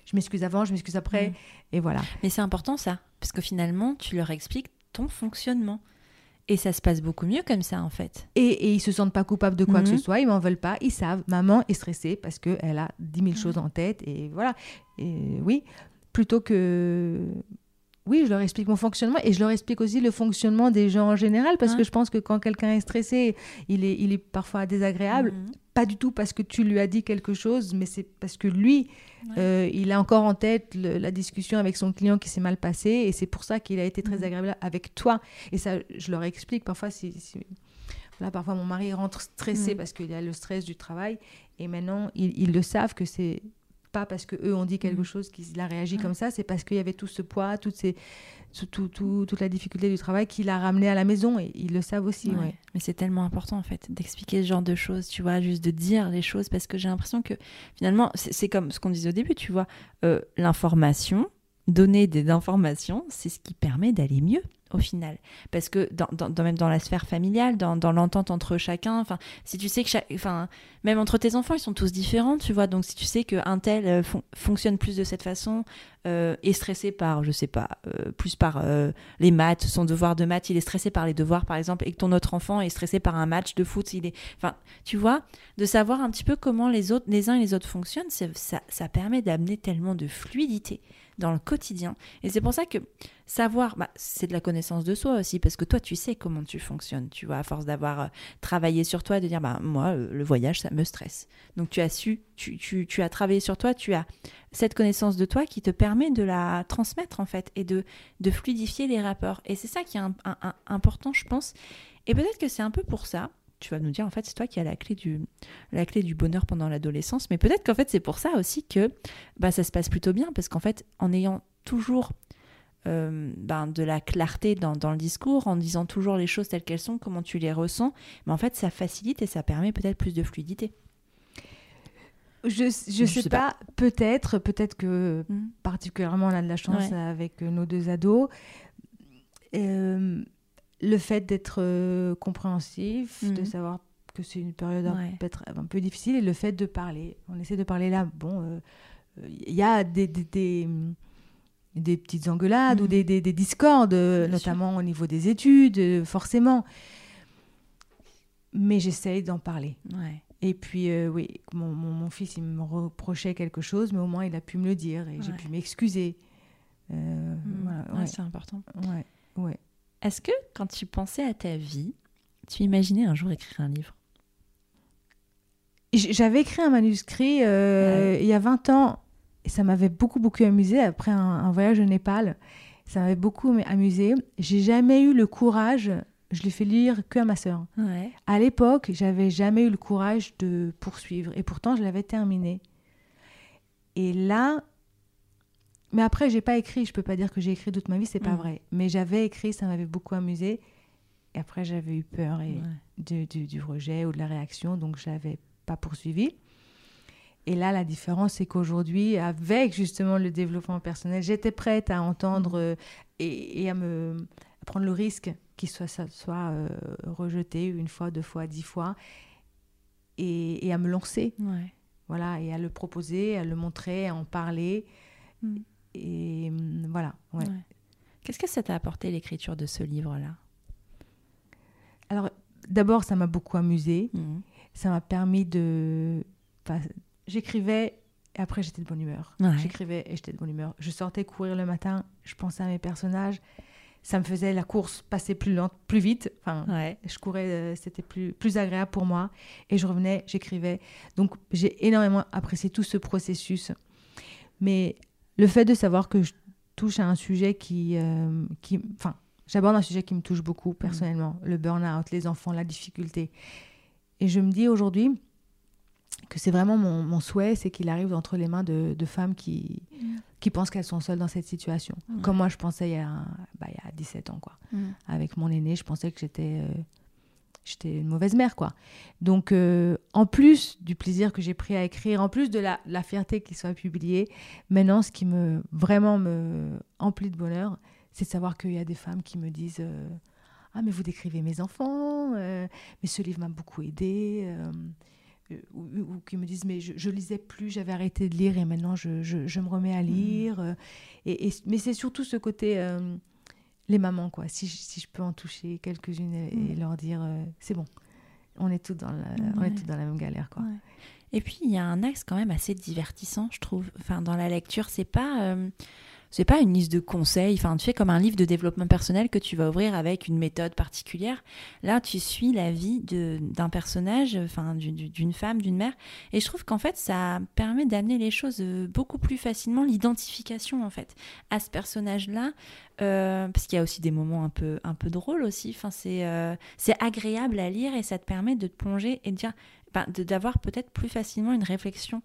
Je m'excuse avant, je m'excuse après. Et voilà. Mais c'est important ça, parce que finalement, tu leur expliques ton fonctionnement. Et ça se passe beaucoup mieux comme ça, en fait. Et, et ils se sentent pas coupables de quoi que Mhm. ce soit, ils m'en veulent pas, ils savent, maman est stressée parce qu'elle a 10 000 choses en tête, et voilà. Et oui, plutôt que... Oui, je leur explique mon fonctionnement et je leur explique aussi le fonctionnement des gens en général parce Ouais. que je pense que quand quelqu'un est stressé, il est, il est parfois désagréable. Mhm. Pas du tout parce que tu lui as dit quelque chose, mais c'est parce que lui, Ouais. euh, il a encore en tête le- la discussion avec son client qui s'est mal passée et c'est pour ça qu'il a été très Mhm. agréable avec toi. Et ça, je leur explique parfois si, si- Voilà, parfois mon mari rentre stressé Mhm. parce qu'il a le stress du travail et maintenant ils, ils le savent que c'est pas parce que eux ont dit quelque Mhm. chose qu'il a réagi comme ça, c'est parce qu'il y avait tout ce poids, toutes ces, tout, tout- tout- toute la difficulté du travail qu'il a ramené à la maison et ils le savent aussi. Ouais. ouais. Mais c'est tellement important en fait d'expliquer ce genre de choses, tu vois, juste de dire les choses parce que j'ai l'impression que finalement c'est c'est comme ce qu'on disait au début, tu vois, euh, l'information, donner des informations, c'est ce qui permet d'aller mieux au final. Parce que dans, même dans la sphère familiale, dans, l'entente entre chacun, enfin, si tu sais que enfin, même entre tes enfants, ils sont tous différents, tu vois. Donc si tu sais qu'un tel euh, fon- fonctionne plus de cette façon, euh, est stressé par, je sais pas, euh, plus par euh, les maths, son devoir de maths, il est stressé par les devoirs par exemple, et que ton autre enfant est stressé par un match de foot, il est, enfin, tu vois, de savoir un petit peu comment les autres, les uns et les autres fonctionnent, ça, ça permet d'amener tellement de fluidité dans le quotidien. Et c'est pour ça que savoir, bah, c'est de la connaissance de soi aussi, parce que toi, tu sais comment tu fonctionnes, tu vois, à force d'avoir euh, travaillé sur toi, de dire, bah, moi, euh, le voyage, ça me stresse. Donc, tu as su, tu, tu, tu, as travaillé sur toi, tu as cette connaissance de toi qui te permet de la transmettre, en fait, et de, de fluidifier les rapports. Et c'est ça qui est important, je pense. Et peut-être que c'est un peu pour ça, tu vas nous dire, en fait, c'est toi qui as la clé du, la clé du bonheur pendant l'adolescence, mais peut-être qu'en fait, c'est pour ça aussi que bah, ça se passe plutôt bien, parce qu'en fait, en ayant toujours euh, ben, de la clarté dans, le discours, en disant toujours les choses telles qu'elles sont, comment tu les ressens, mais en fait ça facilite et ça permet peut-être plus de fluidité. Je, je, sais, pas, peut-être, peut-être que hmm. particulièrement on a de la chance avec nos deux ados. Euh, le fait d'être euh, compréhensif, de hmm. savoir que c'est une période peut-être un peu difficile, et le fait de parler. On essaie de parler là. Bon, il y a des, des des petites engueulades ou mm. des, des, des discordes, notamment au niveau des études, euh, forcément. Mais j'essaye d'en parler. Et puis, euh, oui, mon, mon, fils, il me reprochait quelque chose, mais au moins, il a pu me le dire et j'ai pu m'excuser. Euh, mm. C'est important. Ouais, ouais. Est-ce que, quand tu pensais à ta vie, tu imaginais un jour écrire un livre? J'avais écrit un manuscrit il y a 20 ans et ça m'avait beaucoup, beaucoup amusé après un, voyage au Népal. Ça m'avait beaucoup amusé. J'ai jamais eu le courage, je l'ai fait lire que à ma sœur. À l'époque, j'avais jamais eu le courage de poursuivre. Et pourtant, je l'avais terminé. Et là, mais après, j'ai pas écrit. Je peux pas dire que j'ai écrit toute ma vie, c'est pas mm. vrai. Mais j'avais écrit, ça m'avait beaucoup amusé. Et après, j'avais eu peur et du, du, rejet ou de la réaction, donc je l'avais pas poursuivi. Et là, la différence, c'est qu'aujourd'hui, avec justement le développement personnel, j'étais prête à entendre mm. euh, et, à me prendre le risque qu'il soit, soit euh, rejeté une fois, deux fois, dix fois, et, à me lancer. Voilà, et à le proposer, à le montrer, à en parler. Mm. Et mm, voilà. Ouais. Qu'est-ce que ça t'a apporté l'écriture de ce livre-là? Alors, d'abord, ça m'a beaucoup amusé. Ça m'a permis de j'écrivais et après j'étais de bonne humeur. J'écrivais et j'étais de bonne humeur. Je sortais courir le matin, je pensais à mes personnages. Ça me faisait la course passer plus lente, plus vite. Enfin, je courais, euh, c'était plus, plus agréable pour moi. Et je revenais, j'écrivais. Donc j'ai énormément apprécié tout ce processus. Mais le fait de savoir que je touche à un sujet qui, euh, qui enfin, j'aborde un sujet qui me touche beaucoup mm. personnellement, le burn-out, les enfants, la difficulté. Et je me dis aujourd'hui, que c'est vraiment mon, souhait, c'est qu'il arrive entre les mains de, femmes qui, mm. qui pensent qu'elles sont seules dans cette situation. Comme moi, je pensais il y a, bah, il y a 17 ans, quoi. Mm. Avec mon aîné, je pensais que j'étais euh, j'étais une mauvaise mère, quoi. Donc, euh, en plus du plaisir que j'ai pris à écrire, en plus de la, la fierté qu'il soit publié, maintenant, ce qui me vraiment me emplit de bonheur, c'est de savoir qu'il y a des femmes qui me disent... Euh, ah mais vous décrivez mes enfants, mais ce livre m'a beaucoup aidé. Euh, ou, qui me disent mais je, lisais plus, j'avais arrêté de lire et maintenant je, je, me remets à mmh. lire. Euh, Et, mais c'est surtout ce côté euh, les mamans quoi. Si, si, je peux en toucher quelques-unes et, mmh. leur dire c'est bon, on est tous dans la, on est dans la même galère quoi. Et puis il y a un axe quand même assez divertissant, je trouve. Enfin dans la lecture, c'est pas c'est pas une liste de conseils, enfin tu fais comme un livre de développement personnel que tu vas ouvrir avec une méthode particulière. Là, tu suis la vie d'un personnage, enfin d'une femme, d'une mère, et je trouve qu'en fait ça permet d'amener les choses euh, beaucoup plus facilement, l'identification en fait à ce personnage-là, euh, parce qu'il y a aussi des moments un peu un peu drôles aussi. Enfin c'est euh, c'est agréable à lire et ça te permet de te plonger et de dire, d'avoir peut-être plus facilement une réflexion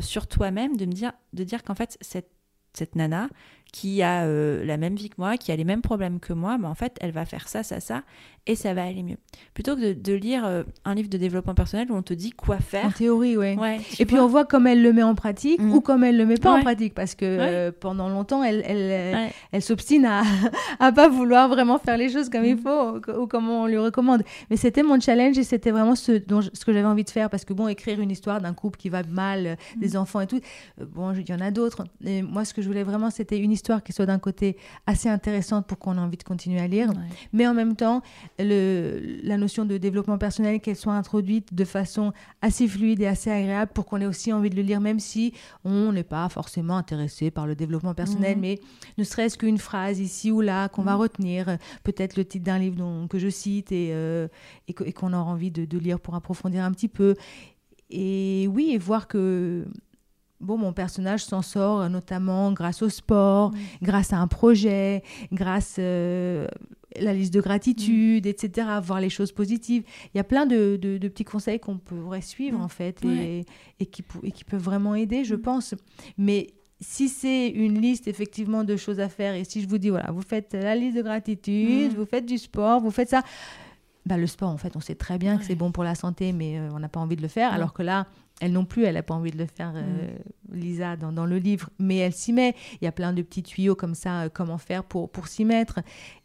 sur toi-même, de me dire de dire qu'en fait cette cette nana qui a euh, la même vie que moi, qui a les mêmes problèmes que moi, mais en fait, elle va faire ça, ça, ça, et ça va aller mieux. Plutôt que de, lire euh, un livre de développement personnel où on te dit quoi faire. En théorie, oui. Ouais, et puis on voit comme elle le met en pratique mm. ou comme elle le met pas en pratique, parce que euh, pendant longtemps, elle, elle, elle s'obstine à, à pas vouloir vraiment faire les choses comme il mm. faut ou, comme on lui recommande. Mais c'était mon challenge et c'était vraiment ce, dont ce que j'avais envie de faire, parce que bon, écrire une histoire d'un couple qui va mal, mm. des enfants et tout, bon, il y en a d'autres. Et moi, ce que je voulais vraiment, c'était une histoire qui soit d'un côté assez intéressante pour qu'on ait envie de continuer à lire, mais en même temps, le, la notion de développement personnel, qu'elle soit introduite de façon assez fluide et assez agréable pour qu'on ait aussi envie de le lire, même si on n'est pas forcément intéressé par le développement personnel, mais ne serait-ce qu'une phrase ici ou là qu'on va retenir, peut-être le titre d'un livre dont, que je cite et, euh, et qu'on aura envie de, de lire pour approfondir un petit peu. Et oui, et voir que bon, mon personnage s'en sort notamment grâce au sport, grâce à un projet, grâce à euh, la liste de gratitude, etc., voir les choses positives. Il y a plein de, de, petits conseils qu'on pourrait suivre, en fait, et, et, qui, et qui peuvent vraiment aider, je pense. Mais si c'est une liste effectivement de choses à faire, et si je vous dis, voilà, vous faites la liste de gratitude, vous faites du sport, vous faites ça, bah, le sport, en fait, on sait très bien que c'est bon pour la santé, mais euh, on n'a pas envie de le faire. Alors que là, elle non plus, elle n'a pas envie de le faire, euh, mm. Lisa, dans, dans, le livre, mais elle s'y met. Il y a plein de petits tuyaux comme ça, euh, comment faire pour, pour s'y mettre.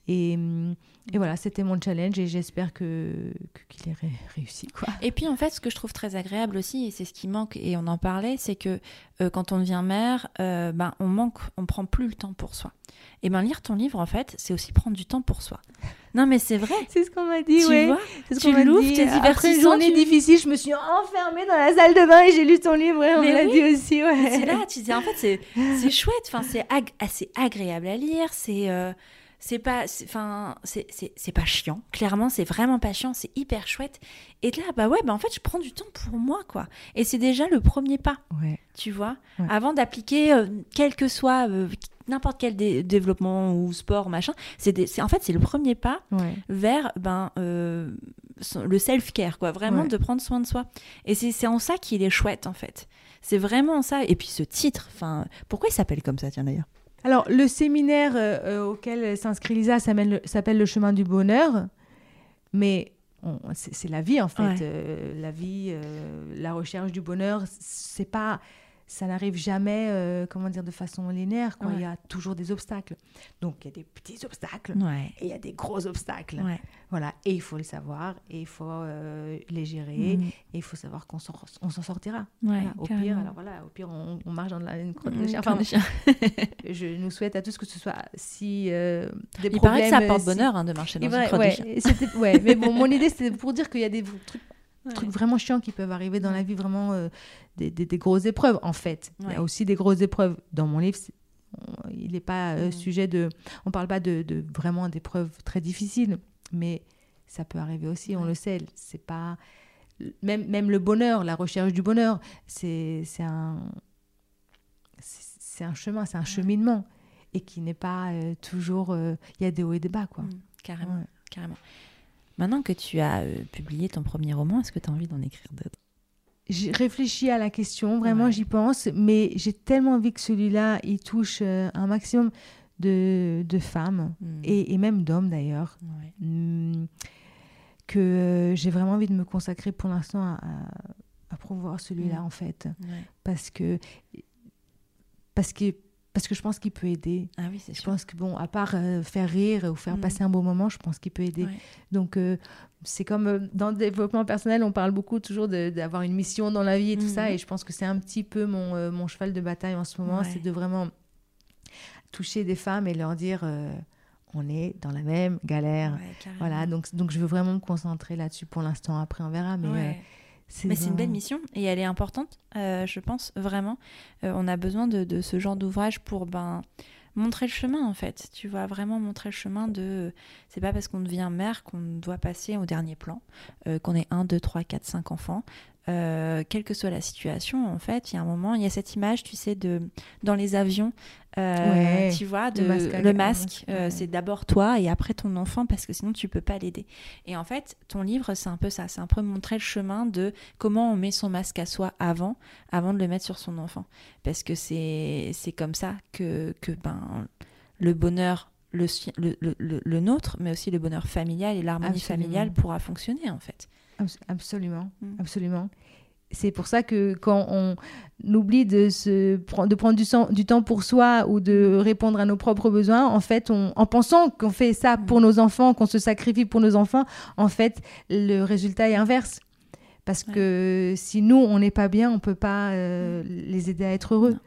Et, mm, et voilà, c'était mon challenge et j'espère que qu'il ait réussi. Quoi. Et puis en fait, ce que je trouve très agréable aussi, et c'est ce qui manque, et on en parlait, c'est que euh, quand on devient mère, ben, on manque, on prend plus le temps pour soi. Et ben lire ton livre, en fait, c'est aussi prendre du temps pour soi. Non, mais c'est vrai. C'est ce qu'on m'a dit, tu ouais. Vois tu l'ouvres, t'es Après une journée difficile, je me suis enfermée dans la salle de et j'ai lu ton livre. on me l'a dit aussi, ouais. C'est là, tu dis, en fait, c'est chouette. Enfin, c'est assez agréable à lire. C'est euh, c'est pas enfin c'est pas chiant clairement c'est vraiment pas chiant c'est hyper chouette et là bah ouais bah en fait je prends du temps pour moi quoi et c'est déjà le premier pas ouais. tu vois avant d'appliquer euh, quel que soit euh, n'importe quel développement ou sport machin c'est en fait c'est le premier pas vers ben euh, le self care quoi vraiment de prendre soin de soi. Et c'est en ça qu'il est chouette en fait. C'est vraiment ça. Et puis ce titre enfin pourquoi il s'appelle comme ça tiens d'ailleurs? Alors le séminaire euh, auquel s'inscrit Lisa s'appelle le chemin du bonheur. Mais c'est la vie en fait. Euh, la vie la recherche du bonheur c'est pas ça n'arrive jamais, euh, comment dire, de façon linéaire. Quoi. Il y a toujours des obstacles. Donc, il y a des petits obstacles et il y a des gros obstacles. Voilà. Et il faut le savoir et il faut euh, les gérer mm. et il faut savoir qu'on s'en sortira. Au pire, alors voilà, au pire, on, marche dans la, une crotte de chien. Enfin, je nous souhaite à tous que ce soit si euh, des il problèmes. Il paraît que ça porte bonheur hein, de marcher dans une crotte de chien. Ouais, mais bon, mon idée, c'était pour dire qu'il y a des trucs trucs vraiment chiants qui peuvent arriver dans la vie, vraiment euh, des, des, grosses épreuves, en fait. Il y a aussi des grosses épreuves. Dans mon livre, il n'est pas euh, sujet de... On parle pas de, de vraiment d'épreuves très difficiles, mais ça peut arriver aussi, on le sait. C'est pas... Même, même le bonheur, la recherche du bonheur, c'est un... C'est un chemin, c'est un cheminement. Et qui n'est pas euh, toujours... Il y a des hauts et des bas, quoi. Mmh, carrément, carrément. Maintenant que tu as euh, publié ton premier roman, est-ce que tu as envie d'en écrire d'autres? J'ai réfléchi à la question, vraiment j'y pense, mais j'ai tellement envie que celui-là, il touche euh, un maximum de, de femmes, hmm. et, et, même d'hommes d'ailleurs, hmm, que euh, j'ai vraiment envie de me consacrer pour l'instant à, à, promouvoir celui-là hmm. en fait. Parce que... Parce que parce que je pense qu'il peut aider. Ah oui, je pense que, bon, à part euh, faire rire ou faire mm. passer un bon moment, je pense qu'il peut aider. Donc, euh, c'est comme euh, dans le développement personnel, on parle beaucoup toujours d'avoir une mission dans la vie et tout ça. Mm. Et je pense que c'est un petit peu mon, mon, cheval de bataille en ce moment, c'est de vraiment toucher des femmes et leur dire on est dans la même galère. voilà, donc, donc je veux vraiment me concentrer là-dessus pour l'instant. Après, on verra. Mais mais c'est une belle mission et elle est importante, euh, je pense, vraiment. Euh, on a besoin de, ce genre d'ouvrage pour ben, montrer le chemin, en fait. Tu vois, vraiment montrer le chemin de. C'est pas parce qu'on devient mère qu'on doit passer au dernier plan, euh, qu'on ait 1, 2, 3, 4, 5 enfants. Euh, quelle que soit la situation, en fait, il y a un moment, il y a cette image, tu sais, de dans les avions, euh, tu vois, de, le masque, euh, c'est d'abord toi et après ton enfant parce que sinon tu peux pas l'aider. Et en fait, ton livre, c'est un peu ça, c'est un peu montrer le chemin de comment on met son masque à soi avant, avant de le mettre sur son enfant, parce que c'est c'est comme ça que que ben le bonheur le, le, le, nôtre, mais aussi le bonheur familial et l'harmonie familiale pourra fonctionner en fait. Absolument, mm. absolument. C'est pour ça que quand on oublie de, se, de prendre du, du, temps pour soi ou de répondre à nos propres besoins, en fait, en pensant qu'on fait ça mm. pour nos enfants, qu'on se sacrifie pour nos enfants, en fait, le résultat est inverse. Parce que si nous, on n'est pas bien, on ne peut pas euh, mm. les aider à être heureux.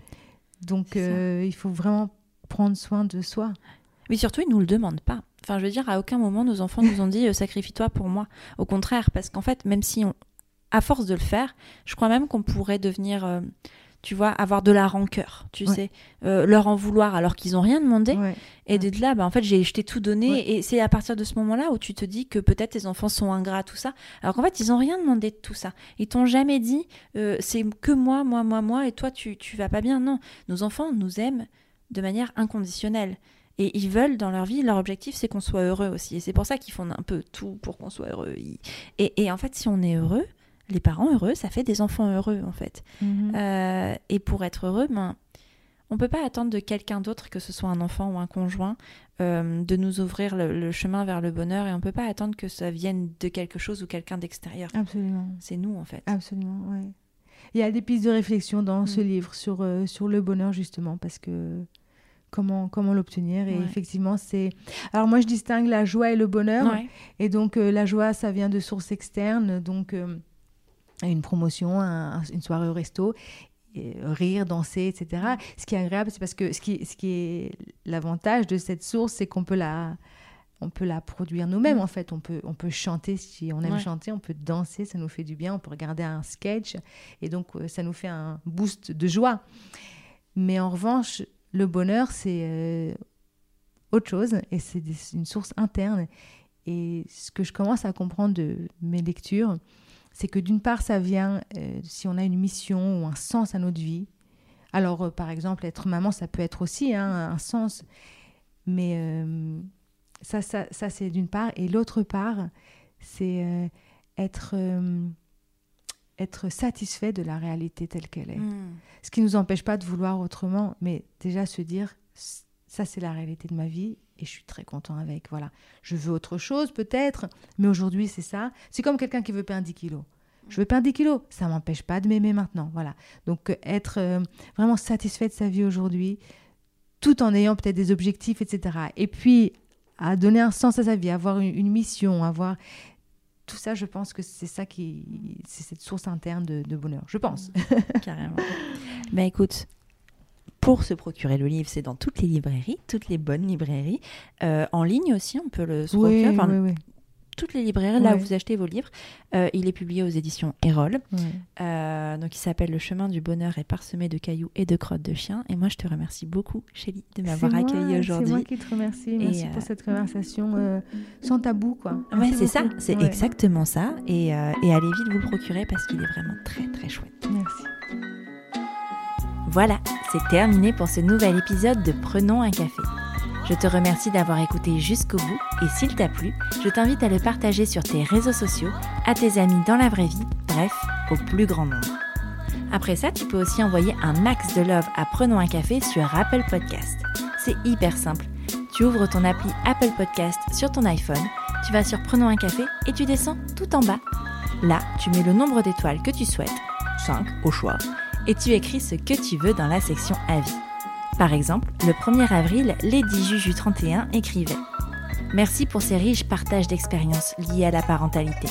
Donc, euh, il faut vraiment prendre soin de soi. Mais surtout, ils nous le demandent pas. Enfin, je veux dire, à aucun moment nos enfants nous ont dit euh, sacrifie-toi pour moi. Au contraire, parce qu'en fait, même si on, à force de le faire, je crois même qu'on pourrait devenir, euh, tu vois, avoir de la rancœur, tu Ouais. sais, euh, leur en vouloir alors qu'ils n'ont rien demandé. Ouais. Et d'être là, bah, en fait, j'ai, je t'ai tout donné. Ouais. Et c'est à partir de ce moment-là où tu te dis que peut-être tes enfants sont ingrats, tout ça. Alors qu'en fait, ils n'ont rien demandé de tout ça. Ils t'ont jamais dit euh, c'est que moi, moi, moi, moi, et toi, tu, tu vas pas bien. Non, nos enfants nous aiment de manière inconditionnelle. Et ils veulent dans leur vie, leur objectif, c'est qu'on soit heureux aussi. Et c'est pour ça qu'ils font un peu tout pour qu'on soit heureux. Et, et en fait, si on est heureux, les parents heureux, ça fait des enfants heureux, en fait. Mhm. Euh, et pour être heureux, ben, on peut pas attendre de quelqu'un d'autre, que ce soit un enfant ou un conjoint, euh, de nous ouvrir le, le chemin vers le bonheur. Et on peut pas attendre que ça vienne de quelque chose ou quelqu'un d'extérieur. Absolument. C'est nous, en fait. Absolument, ouais. Il y a des pistes de réflexion dans ce Mm. livre sur, euh, sur le bonheur, justement, parce que comment, comment l'obtenir. Et Ouais. effectivement, c'est. Alors, moi, je distingue la joie et le bonheur. Ouais. Et donc, euh, la joie, ça vient de sources externes. Donc, euh, une promotion, un- une soirée au resto. et, euh, rire, danser, etc. Ce qui est agréable, c'est parce que ce qui, ce qui est l'avantage de cette source, c'est qu'on peut la, on peut la produire nous-mêmes en fait. On peut, on peut chanter si on aime Ouais. chanter, on peut danser, ça nous fait du bien. On peut regarder un sketch et donc euh, ça nous fait un boost de joie. Mais en revanche, le bonheur, c'est euh, autre chose et c'est une source interne. Et ce que je commence à comprendre de mes lectures, c'est que d'une part, ça vient euh, si on a une mission ou un sens à notre vie. Alors, euh, par exemple, être maman, ça peut être aussi hein, un sens. Mais ça, ça, c'est d'une part. Et l'autre part, c'est être, être satisfait de la réalité telle qu'elle est. Mm. Ce qui ne nous empêche pas de vouloir autrement, mais déjà se dire, ça c'est la réalité de ma vie et je suis très content avec. Voilà. Je veux autre chose peut-être, mais aujourd'hui c'est ça. C'est comme quelqu'un qui veut perdre 10 kilos. Je veux perdre 10 kilos, ça m'empêche pas de m'aimer maintenant. Voilà. Donc euh, être euh, vraiment satisfait de sa vie aujourd'hui, tout en ayant peut-être des objectifs, etc. Et puis à donner un sens à sa vie, avoir une, une mission, avoir tout ça, je pense que c'est ça qui, c'est cette source interne de, de bonheur. Je pense. Carrément. bah écoute, pour se procurer le livre, c'est dans toutes les librairies, toutes les bonnes librairies. Euh, en ligne aussi, on peut le se procurer. Enfin, oui, oui. Toutes les librairies, là où vous achetez vos livres. Euh, il est publié aux éditions Erol. Ouais. Euh, donc il s'appelle Le chemin du bonheur est parsemé de cailloux et de crottes de chiens. Et moi, je te remercie beaucoup, Chélie, de m'avoir accueillie C'est moi aujourd'hui. qui te remercie. Merci Et, pour euh, cette conversation sans tabou, quoi. Ouais, c'est ça, c'est exactement ça. Et, et allez vite vous le procurer parce qu'il est vraiment très très chouette. Merci. Voilà, c'est terminé pour ce nouvel épisode de Prenons un café. Je te remercie d'avoir écouté jusqu'au bout et s'il t'a plu, je t'invite à le partager sur tes réseaux sociaux, à tes amis dans la vraie vie, bref, au plus grand nombre. Après ça, tu peux aussi envoyer un max de love à Prenons un café sur Apple Podcast. C'est hyper simple. Tu ouvres ton appli Apple Podcast sur ton iPhone, tu vas sur Prenons un café et tu descends tout en bas. Là, tu mets le nombre d'étoiles que tu souhaites, 5 au choix, et tu écris ce que tu veux dans la section avis. Par exemple, le 1er avril, Lady Juju31 écrivait Merci pour ces riches partages d'expériences liées à la parentalité.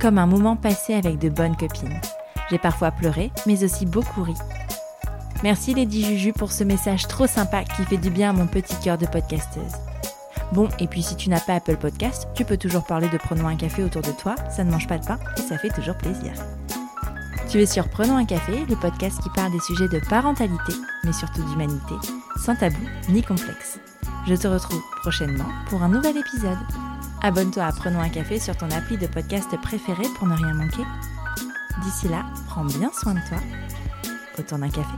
Comme un moment passé avec de bonnes copines. J'ai parfois pleuré, mais aussi beaucoup ri. Merci Lady Juju pour ce message trop sympa qui fait du bien à mon petit cœur de podcasteuse. Bon, et puis si tu n'as pas Apple Podcast, tu peux toujours parler de Prenons un café autour de toi, ça ne mange pas de pain et ça fait toujours plaisir. Tu es sur Prenons un café, le podcast qui parle des sujets de parentalité, mais surtout d'humanité, sans tabou ni complexe. Je te retrouve prochainement pour un nouvel épisode. Abonne-toi à Prenons un café sur ton appli de podcast préféré pour ne rien manquer. D'ici là, prends bien soin de toi. Autour d'un café.